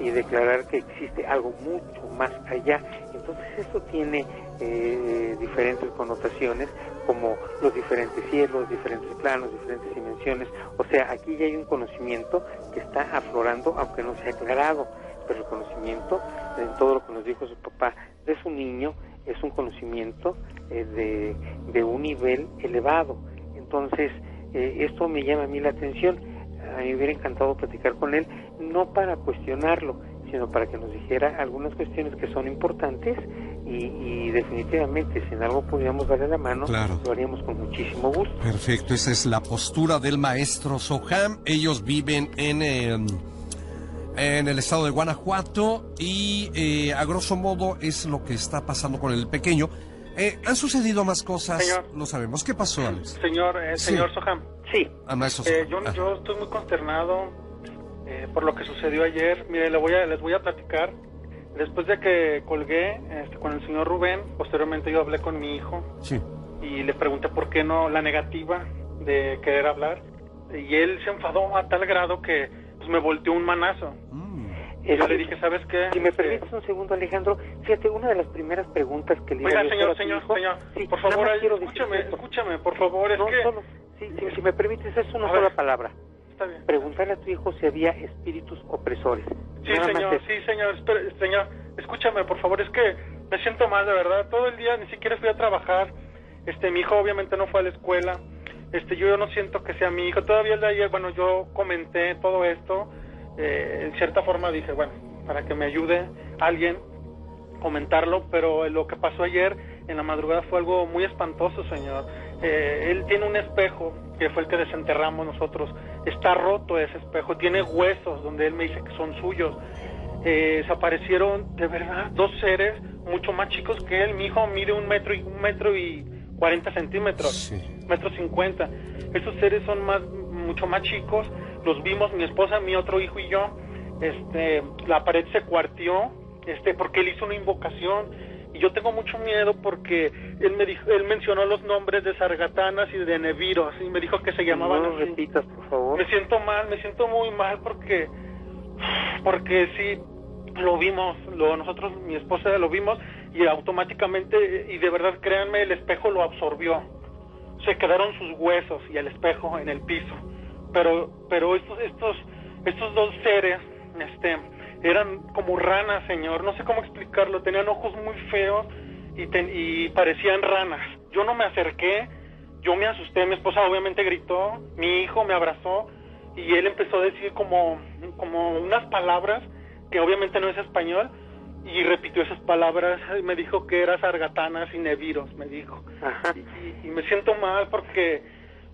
y declarar que existe algo mucho más allá. Entonces esto tiene eh, diferentes connotaciones, como los diferentes cielos, diferentes planos, diferentes dimensiones. O sea, aquí ya hay un conocimiento que está aflorando, aunque no se ha aclarado, pero el conocimiento, en todo lo que nos dijo su papá de su niño, es un conocimiento eh, de, de un nivel elevado. Entonces, eh, esto me llama a mí la atención. A mí me hubiera encantado platicar con él, no para cuestionarlo, sino para que nos dijera algunas cuestiones que son importantes y, y definitivamente si en algo pudiéramos darle la mano, Claro. lo haríamos con muchísimo gusto. Perfecto, esa es la postura del maestro Soham. Ellos viven en, eh, en el estado de Guanajuato y eh, a grosso modo es lo que está pasando con el pequeño. Eh, ¿Han sucedido más cosas? Señor. No sabemos. ¿Qué pasó, Alex? Señor, eh, Sí. señor Soham, Sí, Al maestro eh, Soham. yo, Ah. yo estoy muy consternado eh, por lo que sucedió ayer. Mire, le voy a, les voy a platicar. Después de que colgué este, con el señor Rubén, posteriormente yo hablé con mi hijo Sí. y le pregunté por qué no la negativa de querer hablar. Y él se enfadó a tal grado que pues, me volteó un manazo. Mm. Yo le dije, ¿sabes qué? Si me Este, permites un segundo, Alejandro, fíjate, una de las primeras preguntas que le Oiga, señor, a señor, hijo- señor, Sí, por favor, ahí, escúchame, escúchame, por favor, es No, que... solo, sí, sí, si me permites, es una A sola ver. palabra. Está bien. Preguntarle a tu hijo si había espíritus opresores. Sí, Nada señor, sí, señor, espere, señor, escúchame, por favor, es que me siento mal, de verdad, todo el día ni siquiera fui a trabajar, este, mi hijo obviamente no fue a la escuela, este, yo no siento que sea mi hijo, todavía el de ayer, bueno, yo comenté todo esto, eh, en cierta forma dije, bueno, para que me ayude alguien, comentarlo, pero lo que pasó ayer en la madrugada fue algo muy espantoso, señor. Eh, él tiene un espejo, que fue el que desenterramos nosotros. Está roto ese espejo, tiene huesos donde él me dice que son suyos. Eh, desaparecieron de verdad dos seres mucho más chicos que él. Mi hijo mide un metro y un metro y cuarenta centímetros. Sí. metro cincuenta. Estos seres son más, mucho más chicos. Los vimos mi esposa, mi otro hijo y yo. Este, la pared se cuartió, este, porque él hizo una invocación y yo tengo mucho miedo porque él me dijo, él mencionó los nombres de sargatanas y de neviros y me dijo que se llamaban no repitas por favor. Me siento mal me siento muy mal porque porque sí lo vimos lo nosotros mi esposa lo vimos y automáticamente y de verdad créanme el espejo lo absorbió. Se quedaron sus huesos y el espejo en el piso. Pero pero estos estos estos dos seres este eran como ranas, señor, no sé cómo explicarlo, tenían ojos muy feos y, y parecían ranas. Yo no me acerqué, yo me asusté, mi esposa obviamente gritó, mi hijo me abrazó y él empezó a decir como, como unas palabras que obviamente no es español y repitió esas palabras y me dijo que era sargatanas y neviros, me dijo. Y, y, me siento mal porque,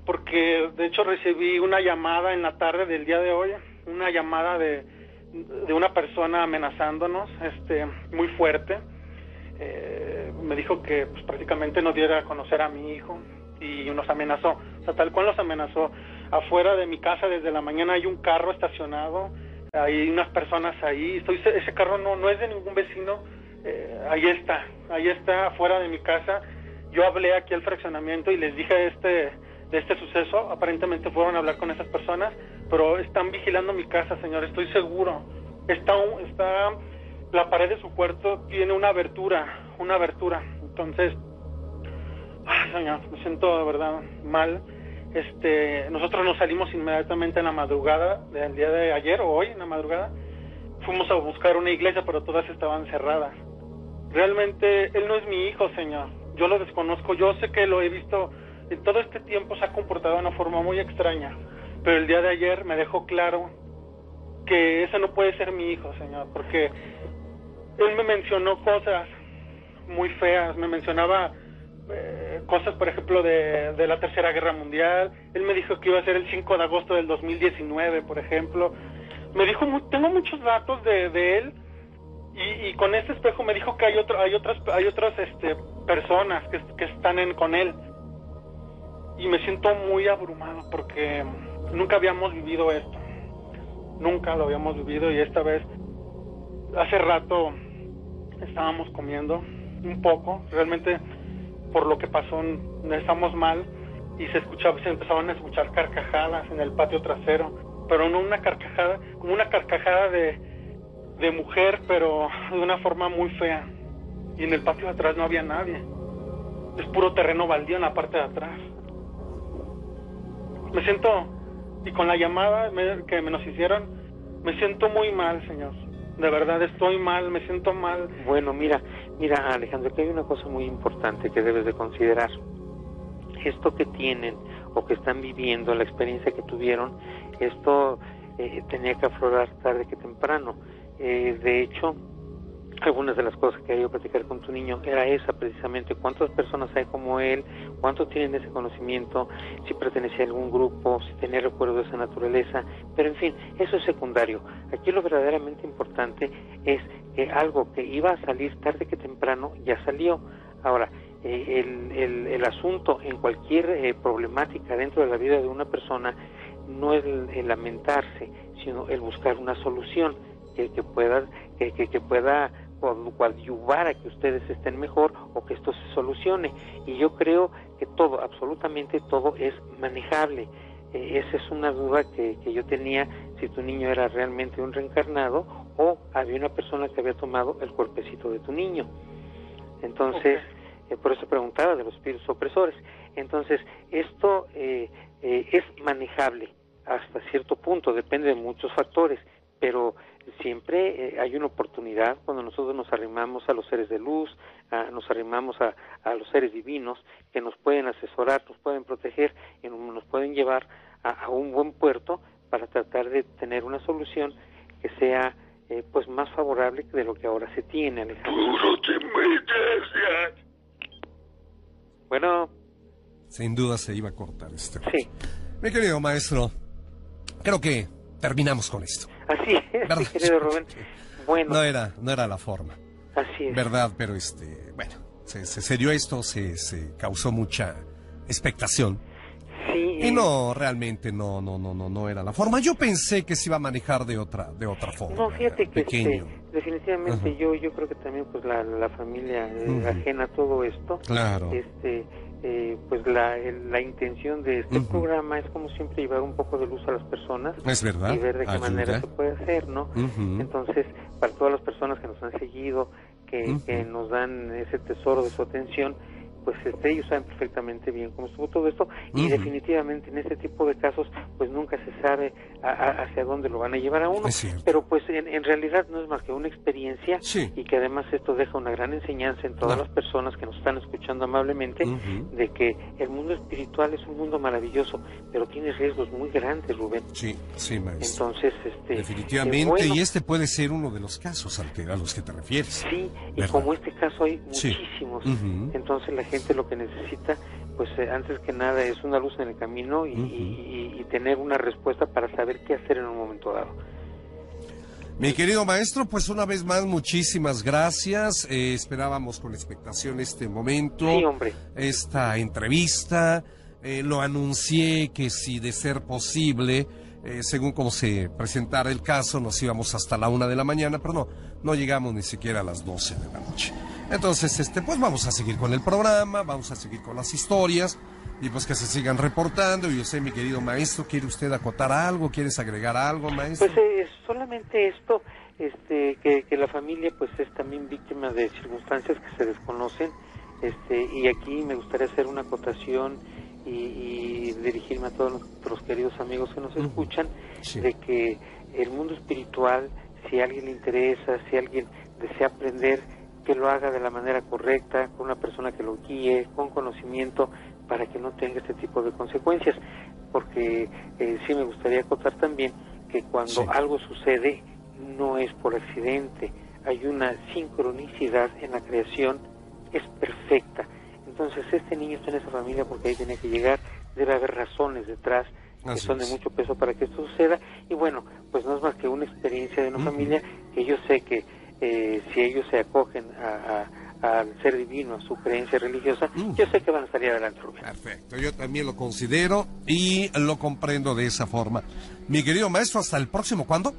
porque de hecho recibí una llamada en la tarde del día de hoy, una llamada de, de una persona amenazándonos, este, muy fuerte. Eh, me dijo que pues, prácticamente no diera a conocer a mi hijo y nos amenazó, o sea, tal cual nos amenazó. Afuera de mi casa desde la mañana hay un carro estacionado, hay unas personas ahí, estoy, ese carro no, no es de ningún vecino, eh, ahí está, ahí está afuera de mi casa. Yo hablé aquí al fraccionamiento y les dije este, de este suceso, aparentemente fueron a hablar con esas personas, pero están vigilando mi casa, señor, estoy seguro. Está, está, la pared de su cuarto tiene una abertura, una abertura. Entonces, ay, señor, me siento de verdad mal. Este, nosotros nos salimos inmediatamente en la madrugada del día de ayer o hoy en la madrugada. Fuimos a buscar una iglesia, pero todas estaban cerradas. Realmente él no es mi hijo, señor. Yo lo desconozco. Yo sé que lo he visto en todo este tiempo se ha comportado de una forma muy extraña. Pero el día de ayer me dejó claro que ese no puede ser mi hijo, señor, porque él me mencionó cosas muy feas, me mencionaba eh, cosas, por ejemplo, de, la Tercera Guerra Mundial, él me dijo que iba a ser el 5 de agosto del 2019, por ejemplo, me dijo, tengo muchos datos de, de él, y, y, con este espejo me dijo que hay otro, hay otras, hay otras este, personas que, que están en, con él, y me siento muy abrumado porque nunca habíamos vivido esto. Nunca lo habíamos vivido y esta vez, hace rato estábamos comiendo un poco, realmente por lo que pasó estamos mal y se escuchaba, se empezaban a escuchar carcajadas en el patio trasero, pero no una carcajada, como una carcajada de, de mujer, pero de una forma muy fea. Y en el patio de atrás no había nadie. Es puro terreno baldío en la parte de atrás. Me siento y con la llamada que me nos hicieron, me siento muy mal, señor. De verdad estoy mal, me siento mal. Bueno, mira, mira Alejandro, que hay una cosa muy importante que debes de considerar. Esto que tienen o que están viviendo, la experiencia que tuvieron, esto eh, tenía que aflorar tarde que temprano. Eh, de hecho, algunas de las cosas que quería platicar con tu niño era esa precisamente, cuántas personas hay como él, cuánto tienen ese conocimiento, si pertenecía a algún grupo, si tenía recuerdo de esa naturaleza, pero en fin, eso es secundario. Aquí lo verdaderamente importante es que algo que iba a salir tarde que temprano ya salió. Ahora, eh, el, el, asunto en cualquier eh, problemática dentro de la vida de una persona no es el, lamentarse, sino el buscar una solución que, que pueda que, que pueda coadyuvar a que ustedes estén mejor o que esto se solucione. Y yo creo que todo, absolutamente todo es manejable. Eh, esa es una duda que, que, yo tenía si tu niño era realmente un reencarnado o había una persona que había tomado el cuerpecito de tu niño. Entonces, eh, por eso preguntaba de los espíritus opresores. Entonces, esto eh, es manejable hasta cierto punto, depende de muchos factores, pero siempre eh, hay una oportunidad cuando nosotros nos arrimamos a los seres de luz, nos arrimamos a, a, los seres divinos que nos pueden asesorar, nos pueden proteger y nos pueden llevar a, un buen puerto para tratar de tener una solución que sea eh, pues más favorable de lo que ahora se tiene, Alejandro. Bueno. Sin duda se iba a cortar este. Sí. Mi querido maestro, creo que terminamos con esto. Así es, querido Rubén. Bueno. No era, no era la forma. Así es. Verdad, pero este, bueno, se, se, dio esto, se, se causó mucha, expectación. Sí, Y eh, no, realmente no, no, no, no, no era la forma. Yo pensé que se iba a manejar de otra, de otra forma. No, fíjate que este, definitivamente Ajá. yo yo creo que también pues la, la familia eh, ajena a todo esto, Claro. este eh, pues la, el- la intención de este programa es como siempre llevar un poco de luz a las personas Es verdad. y ver de qué Ayuda. manera se puede hacer, ¿no? Entonces, para todas las personas que nos han seguido, que, que nos dan ese tesoro de su atención, pues este, ellos saben perfectamente bien cómo estuvo todo esto y definitivamente en este tipo de casos pues nunca se sabe a- a- hacia dónde lo van a llevar a uno, pero pues en, en realidad no es más que una experiencia Sí. y que además esto deja una gran enseñanza en todas las personas que nos están escuchando amablemente de que el mundo espiritual es un mundo maravilloso, pero tiene riesgos muy grandes, Rubén. Sí, sí, maestro. Entonces, este Definitivamente, eh, bueno, y este puede ser uno de los casos al que- a los que te refieres. Sí, y como este caso hay Sí. muchísimos, entonces la gente lo que necesita, pues eh, antes que nada es una luz en el camino y, Ujú. y- y tener una respuesta para saber qué hacer en un momento dado. Mi querido maestro, pues una vez más, muchísimas gracias. Eh, esperábamos con expectación este momento, Sí, hombre. esta entrevista. Eh, lo anuncié que si de ser posible, eh, según como se presentara el caso, nos íbamos hasta la una de la mañana, pero no, no llegamos ni siquiera a las 12 de la noche. Entonces, este, pues vamos a seguir con el programa, vamos a seguir con las historias y pues que se sigan reportando. Y yo sé, mi querido maestro, ¿quiere usted acotar algo? ¿Quieres agregar algo, maestro? Pues eh, solamente esto, este, que, que la familia pues es también víctima de circunstancias que se desconocen, este, y aquí me gustaría hacer una acotación y, y dirigirme a todos nuestros queridos amigos que nos escuchan, Sí. de que el mundo espiritual, si a alguien le interesa, si alguien desea aprender, que lo haga de la manera correcta, con una persona que lo guíe, con conocimiento, para que no tenga este tipo de consecuencias. Porque eh, sí me gustaría acotar también que cuando Sí. algo sucede no es por accidente, hay una sincronicidad en la creación, es perfecta. Entonces este niño está en esa familia porque ahí tenía que llegar, debe haber razones detrás que Así son de es. mucho peso para que esto suceda y bueno, pues no es más que una experiencia de una familia que yo sé que eh, si ellos se acogen a- a- al ser divino, a su creencia religiosa, Ujú. yo sé que van a salir adelante, Rubén. Perfecto, yo también lo considero y lo comprendo de esa forma. Mi querido maestro, hasta el próximo, ¿cuándo?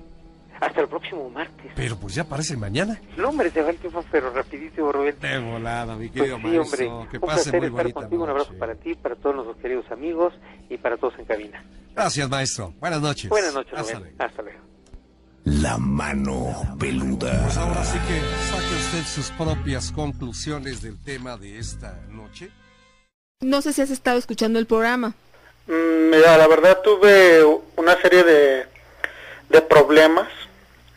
Hasta el próximo martes. Pero pues ya parece mañana. No, hombre, se va el tiempo, pero rapidísimo, Rubén. De volada, mi Pues querido sí, maestro. hombre, que un pase placer muy estar contigo, un abrazo para ti, para todos nuestros queridos amigos y para todos en cabina. Gracias, maestro. Buenas noches. Buenas noches, Hasta Rubén. luego. Hasta luego. La mano peluda. Pues ahora sí que saque usted sus propias conclusiones del tema de esta noche. No sé si has estado escuchando el programa. Mm, Mira, la verdad tuve una serie de, de problemas,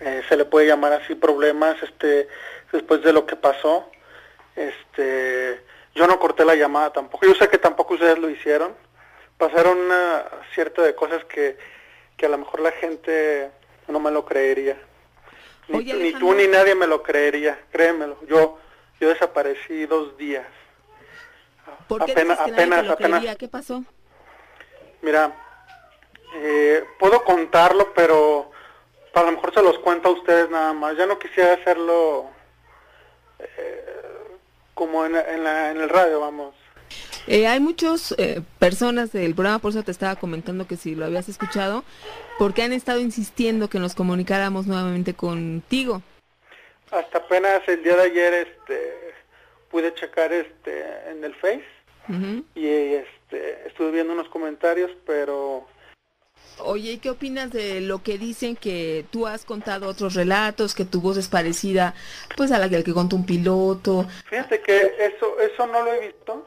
eh, se le puede llamar así problemas, este, después de lo que pasó. Este, yo no corté la llamada tampoco. Yo sé que tampoco ustedes lo hicieron. Pasaron una cierta de cosas que, que a lo mejor la gente no me lo creería. Ni, Oye, ni tú ni nadie me lo creería, créemelo. Yo, yo desaparecí dos días. ¿Por qué Apenas- dices que nadie te apenas- lo apenas- pasó? Mira, eh, puedo contarlo, pero a lo mejor se los cuento a ustedes nada más. Ya no quisiera hacerlo eh, como en, en la- en el radio, vamos. Eh, hay muchas personas del programa, por eso te estaba comentando que si lo habías escuchado, porque han estado insistiendo que nos comunicáramos nuevamente contigo. Hasta apenas el día de ayer este, pude checar este, en el Face y este, estuve viendo unos comentarios, pero Oye, ¿y qué opinas de lo que dicen que tú has contado otros relatos, que tu voz es parecida pues a la que, que contó un piloto? fíjate que eso, eso no lo he visto.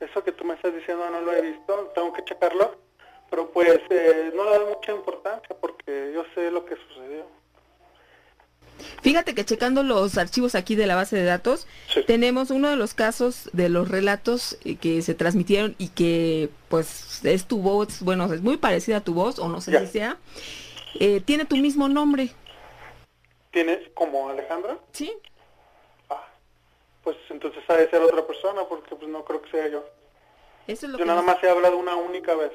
Eso que tú me estás diciendo no lo he visto, tengo que checarlo, pero pues eh, no le doy mucha importancia porque yo sé lo que sucedió. Fíjate que checando los archivos aquí de la base de datos, Sí. tenemos uno de los casos de los relatos eh, que se transmitieron y que pues es tu voz, bueno, es muy parecida a tu voz, o no sé Ya. si sea, eh, tiene tu mismo nombre, ¿Tienes como Alejandra? ¿sí? Pues entonces ha de ser otra persona porque pues no creo que sea yo. Eso es lo Yo que nada más he hablado una única vez.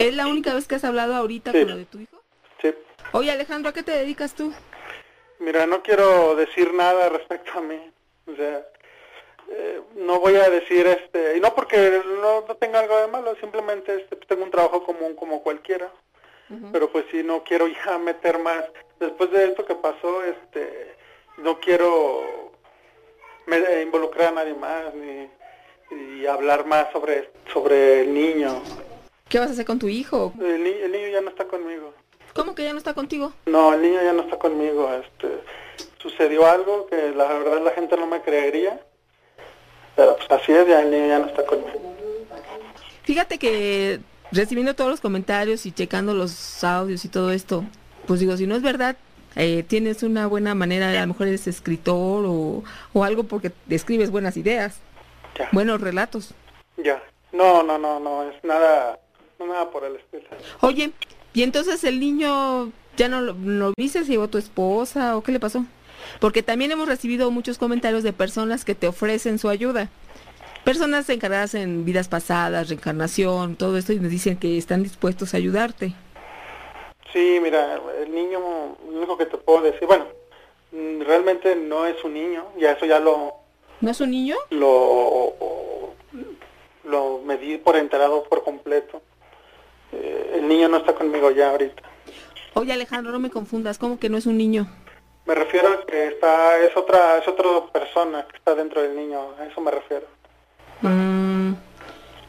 ¿Es la única vez que has hablado ahorita Sí. con lo de tu hijo? Sí. Oye Alejandro, ¿a qué te dedicas tú? Mira, no quiero decir nada respecto a mí. O sea, eh, no voy a decir, este, y no porque no, no tenga algo de malo, simplemente este, pues, tengo un trabajo común como cualquiera, pero pues sí, no quiero ya meter más. Después de esto que pasó, este, no quiero me- eh, involucrar a nadie más ni y hablar más sobre sobre el niño. ¿Qué vas a hacer con tu hijo? El, ni- el niño ya no está conmigo. ¿Cómo que ya no está contigo? No, el niño ya no está conmigo. Este, sucedió algo que la verdad la gente no me creería. Pero pues así es, ya el niño ya no está conmigo. Fíjate que recibiendo todos los comentarios y checando los audios y todo esto, pues digo, si no es verdad, eh, tienes una buena manera, a lo mejor eres escritor o, o algo porque escribes buenas ideas, Ya. buenos relatos. Ya. No, no, no, no, es nada, nada por el estilo. Oye, y entonces el niño ya no lo, viste, se llevó tu esposa o qué le pasó? Porque también hemos recibido muchos comentarios de personas que te ofrecen su ayuda. Personas encargadas en vidas pasadas, reencarnación, todo esto, y nos dicen que están dispuestos a ayudarte. Sí, mira, el niño, lo único que te puedo decir, bueno, realmente no es un niño, ya eso ya lo, ¿No es un niño? lo, lo medí por enterado por completo. Eh, el niño no está conmigo ya ahorita. Oye Alejandro, no me confundas, ¿cómo que no es un niño? Me refiero a que está, es otra, es otra persona que está dentro del niño, a eso me refiero. Mm,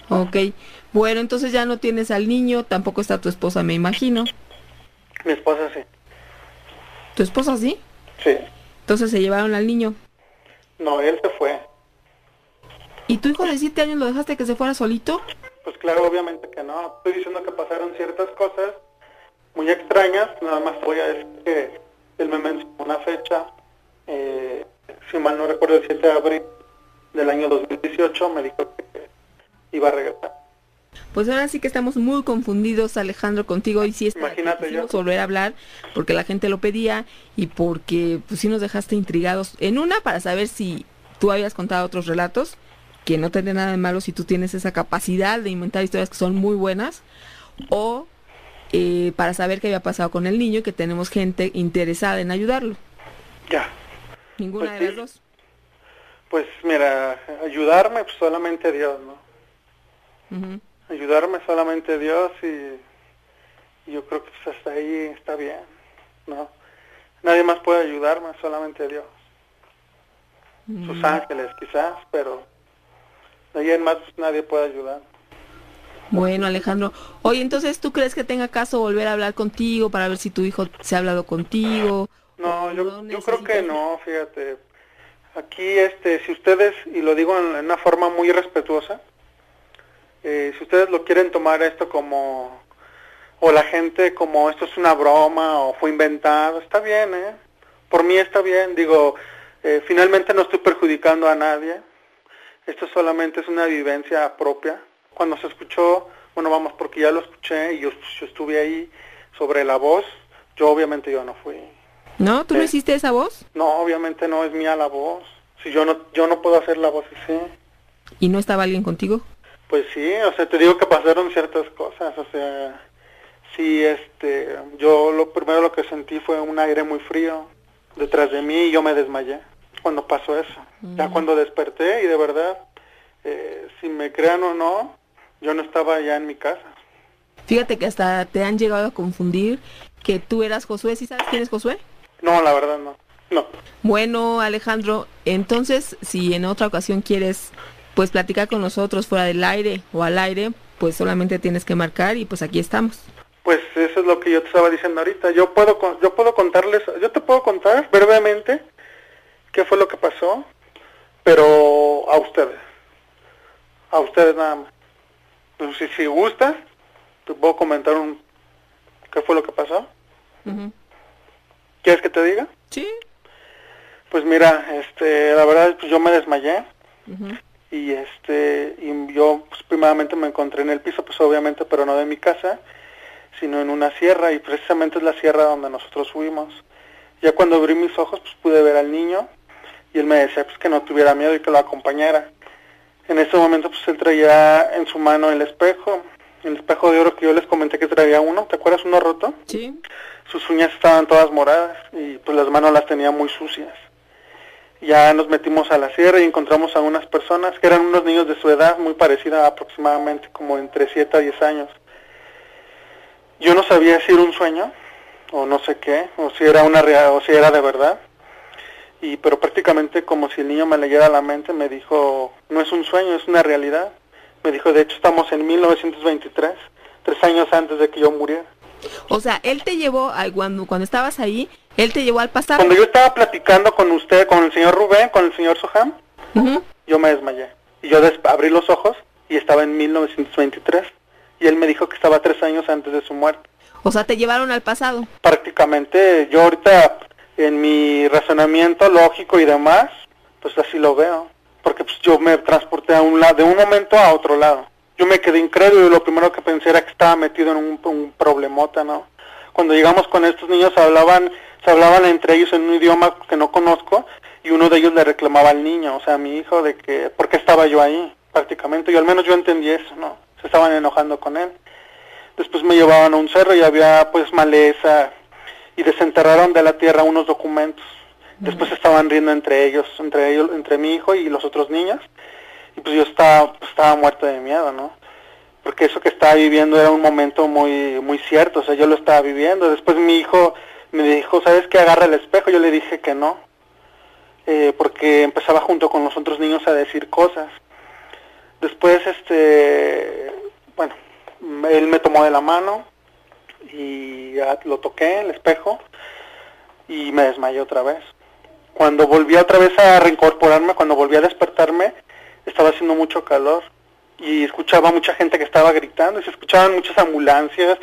ok, bueno, entonces ya no tienes al niño, tampoco está tu esposa, me imagino. Mi esposa sí, ¿Tu esposa sí? sí. Entonces se llevaron al niño. No, él se fue. ¿Y tu hijo de siete años lo dejaste que se fuera solito? Pues claro, obviamente que no. Estoy diciendo que pasaron ciertas cosas muy extrañas. Nada más voy a decir que él me mencionó una fecha, eh, si mal no recuerdo, el 7 de abril del año 2018, me dijo que iba a regresar. Pues ahora sí que estamos muy confundidos, Alejandro, contigo y sí es Imagínate yo. volver a hablar porque la gente lo pedía y porque pues sí nos dejaste intrigados. En una para saber si tú habías contado otros relatos, que no tendría nada de malo si tú tienes esa capacidad de inventar historias que son muy buenas, o eh, para saber qué había pasado con el niño y que tenemos gente interesada en ayudarlo. Ya. Ninguna Pues de sí. las dos. Pues mira, ayudarme pues solamente Dios, ¿no? Ayudarme solamente Dios y, y yo creo que pues hasta ahí está bien, ¿no? Nadie más puede ayudarme, solamente Dios. Sus ángeles quizás, pero en más pues, nadie puede ayudar. Bueno, Alejandro. Oye, entonces, ¿tú crees que tenga caso volver a hablar contigo para ver si tu hijo se ha hablado contigo? No, ¿O yo, yo creo que no, fíjate. Aquí, este, si ustedes, y lo digo en, en una forma muy respetuosa, eh, si ustedes lo quieren tomar esto como, o la gente como esto es una broma o fue inventado, está bien, ¿eh? Por mí está bien, digo, eh, finalmente no estoy perjudicando a nadie, esto solamente es una vivencia propia. Cuando se escuchó, bueno, vamos, porque ya lo escuché y yo, yo estuve ahí sobre la voz, yo obviamente yo no fui. ¿No? ¿Tú no Sí. hiciste esa voz? No, obviamente no es mía la voz. Si yo no, yo no puedo hacer la voz así. ¿Y no estaba alguien contigo? Pues sí, o sea, te digo que pasaron ciertas cosas, o sea, sí, este, yo lo primero lo que sentí fue un aire muy frío detrás de mí y yo me desmayé cuando pasó eso. Ya cuando desperté y de verdad, eh, si me crean o no, yo no estaba ya en mi casa. Fíjate que hasta te han llegado a confundir que tú eras Josué. ¿Sí sabes quién es Josué? No, la verdad no. No. Bueno, Alejandro, entonces, si en otra ocasión quieres, pues, platicar con nosotros fuera del aire o al aire, pues solamente tienes que marcar y pues aquí estamos. Pues eso es lo que yo te estaba diciendo ahorita. Yo puedo yo puedo contarles, yo te puedo contar brevemente qué fue lo que pasó, pero a ustedes. A ustedes nada más. Pues, si, si gustas, te puedo comentar un qué fue lo que pasó. ¿Quieres que te diga? Sí. Pues mira, este, la verdad pues yo me desmayé. Y este y yo pues, primeramente me encontré en el piso, pues obviamente, pero no de mi casa, sino en una sierra y precisamente es la sierra donde nosotros fuimos. Ya cuando abrí mis ojos, pues pude ver al niño y él me decía pues que no tuviera miedo y que lo acompañara. En ese momento pues él traía en su mano el espejo, el espejo de oro que yo les comenté que traía uno, ¿te acuerdas uno roto? Sí. sus uñas estaban todas moradas y pues las manos las tenía muy sucias. Ya nos metimos a la sierra y encontramos a unas personas que eran unos niños de su edad, muy parecida aproximadamente como entre 7 a 10 años. Yo no sabía si era un sueño o no sé qué, o si era una o si era de verdad. Y pero prácticamente como si el niño me leyera la mente, me dijo, "No es un sueño, es una realidad." Me dijo, "De hecho estamos en 1923, tres años antes de que yo muriera." O sea, él te llevó, a- cuando, cuando estabas ahí, él te llevó al pasado. Cuando yo estaba platicando con usted, con el señor Rubén, con el señor Soham, yo me desmayé. Y yo des- abrí los ojos y estaba en 1923. Y él me dijo que estaba tres años antes de su muerte. O sea, te llevaron al pasado. Prácticamente yo ahorita en mi razonamiento lógico y demás, pues así lo veo. Porque pues yo me transporté a un lado, de un momento a otro lado. Yo me quedé incrédulo y lo primero que pensé era que estaba metido en un, un problemota, ¿no? Cuando llegamos con estos niños hablaban, se hablaban entre ellos en un idioma que no conozco y uno de ellos le reclamaba al niño, o sea, a mi hijo, de que, ¿por qué estaba yo ahí? Prácticamente, y al menos yo entendí eso, ¿no? Se estaban enojando con él. Después me llevaban a un cerro y había pues maleza y desenterraron de la tierra unos documentos. Después estaban riendo entre ellos, entre ellos, entre mi hijo y los otros niños. Y pues yo estaba, pues, estaba muerto de miedo, ¿no? Porque eso que estaba viviendo era un momento muy, muy cierto, o sea, yo lo estaba viviendo. Después mi hijo me dijo, ¿sabes qué? Agarra el espejo. Yo le dije que no, eh, porque empezaba junto con los otros niños a decir cosas. Después, este, bueno, él me tomó de la mano y lo toqué, el espejo, y me desmayé otra vez. Cuando volví otra vez a reincorporarme, cuando volví a despertarme, estaba haciendo mucho calor y escuchaba mucha gente que estaba gritando y se escuchaban muchas ambulancias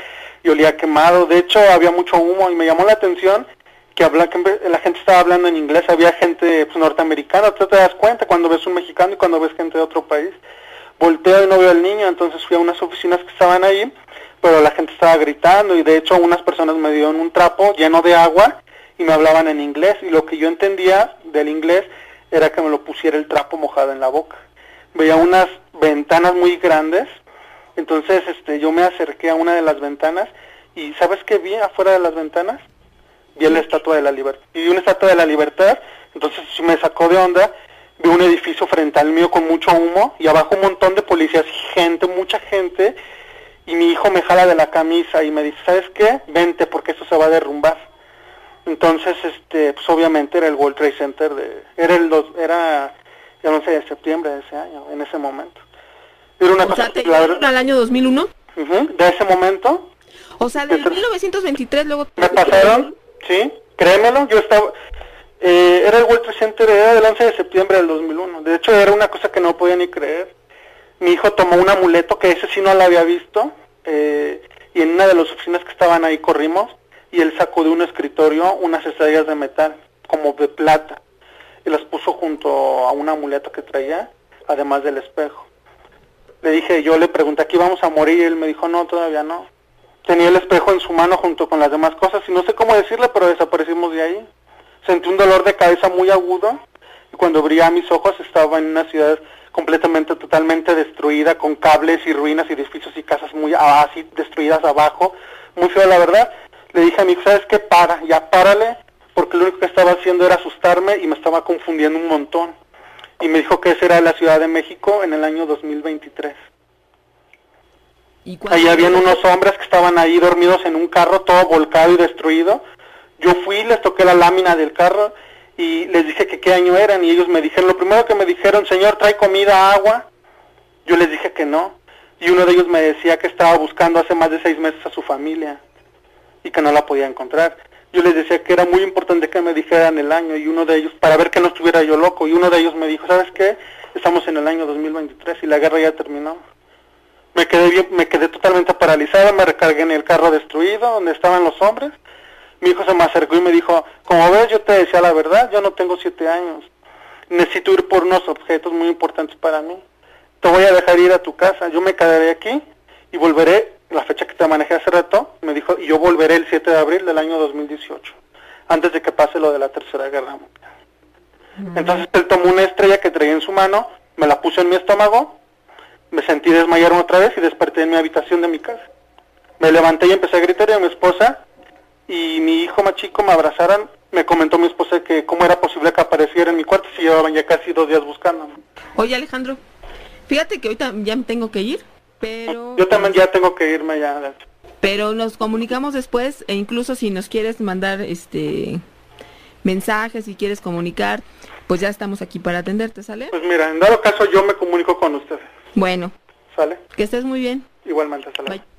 y olía quemado. De hecho, había mucho humo y me llamó la atención que, habla, que la gente estaba hablando en inglés, había gente pues, norteamericana, tú te das cuenta cuando ves un mexicano y cuando ves gente de otro país. Volteo y no veo al niño, entonces fui a unas oficinas que estaban ahí, pero la gente estaba gritando y de hecho unas personas me dieron un trapo lleno de agua y me hablaban en inglés y lo que yo entendía del inglés era que me lo pusiera el trapo mojado en la boca. Veía unas ventanas muy grandes, entonces este yo me acerqué a una de las ventanas y ¿sabes qué vi afuera de las ventanas? Vi la estatua de la libertad. Y vi una estatua de la libertad, entonces me sacó de onda. Vi un edificio frente al mío con mucho humo y abajo un montón de policías y gente, mucha gente. Y mi hijo me jala de la camisa y me dice, ¿sabes qué? Vente porque esto se va a derrumbar. Entonces, este, pues obviamente era el World Trade Center de, era el, dos- era el 11 de septiembre de ese año, en ese momento. Era una O cosa, sea, te llevaron al año 2001. Ujú, de ese momento O sea, del Eso- 1923 luego... me pasaron, sí, créemelo, yo estaba, eh, era el World Trade Center, era del 11 de septiembre del 2001, de hecho era una cosa que no podía ni creer. Mi hijo tomó un amuleto que ese sí no lo había visto, eh, y en una de las oficinas que estaban ahí corrimos, y él sacó de un escritorio unas estrellas de metal, como de plata, y las puso junto a un amuleto que traía, además del espejo. Le dije, yo le pregunté, ¿aquí vamos a morir? Y él me dijo, no, todavía no. Tenía el espejo en su mano junto con las demás cosas y no sé cómo decirle, pero desaparecimos de ahí. Sentí un dolor de cabeza muy agudo y cuando abría mis ojos estaba en una ciudad completamente, totalmente destruida, con cables y ruinas y edificios y casas muy así destruidas abajo. Muy feo, la verdad. Le dije a mi hijo, ¿sabes qué? Para, ya párale, porque lo único que estaba haciendo era asustarme y me estaba confundiendo un montón. Y me dijo que esa era la Ciudad de México en el año 2023. ¿Y Ahí habían unos hombres que estaban ahí dormidos en un carro todo volcado y destruido. Yo fui, les toqué la lámina del carro y les dije que qué año eran y ellos me dijeron, lo primero que me dijeron, señor, trae comida, agua. Yo les dije que no. Y uno de ellos me decía que estaba buscando hace más de seis meses a su familia y que no la podía encontrar. Yo les decía que era muy importante que me dijeran el año y uno de ellos, para ver que no estuviera yo loco, y uno de ellos me dijo, ¿sabes qué? Estamos en el año 2023 y la guerra ya terminó. Me quedé bien, me quedé totalmente paralizado, me recargué en el carro destruido donde estaban los hombres. Mi hijo se me acercó y me dijo, como ves, yo te decía la verdad, yo no tengo siete años. Necesito ir por unos objetos muy importantes para mí. Te voy a dejar ir a tu casa, yo me quedaré aquí y volveré, la fecha que te manejé hace rato, me dijo, y yo volveré el 7 de abril del año 2018, antes de que pase lo de la Tercera Guerra Mundial. Entonces él tomó una estrella que traía en su mano, me la puso en mi estómago, me sentí desmayar otra vez y desperté en mi habitación de mi casa. Me levanté y empecé a gritar y a mi esposa y mi hijo más chico me abrazaron, me comentó mi esposa que cómo era posible que apareciera en mi cuarto si llevaban ya casi dos días buscándome. Oye, Alejandro, fíjate que ahorita ya me tengo que ir, pero... Yo también ya tengo que irme ya. Pero nos comunicamos después e incluso si nos quieres mandar este mensajes, si quieres comunicar, pues ya estamos aquí para atenderte, ¿sale? Pues mira, en dado caso yo me comunico con ustedes. Bueno, ¿Sale? que estés muy bien. Igualmente, luego. Bye.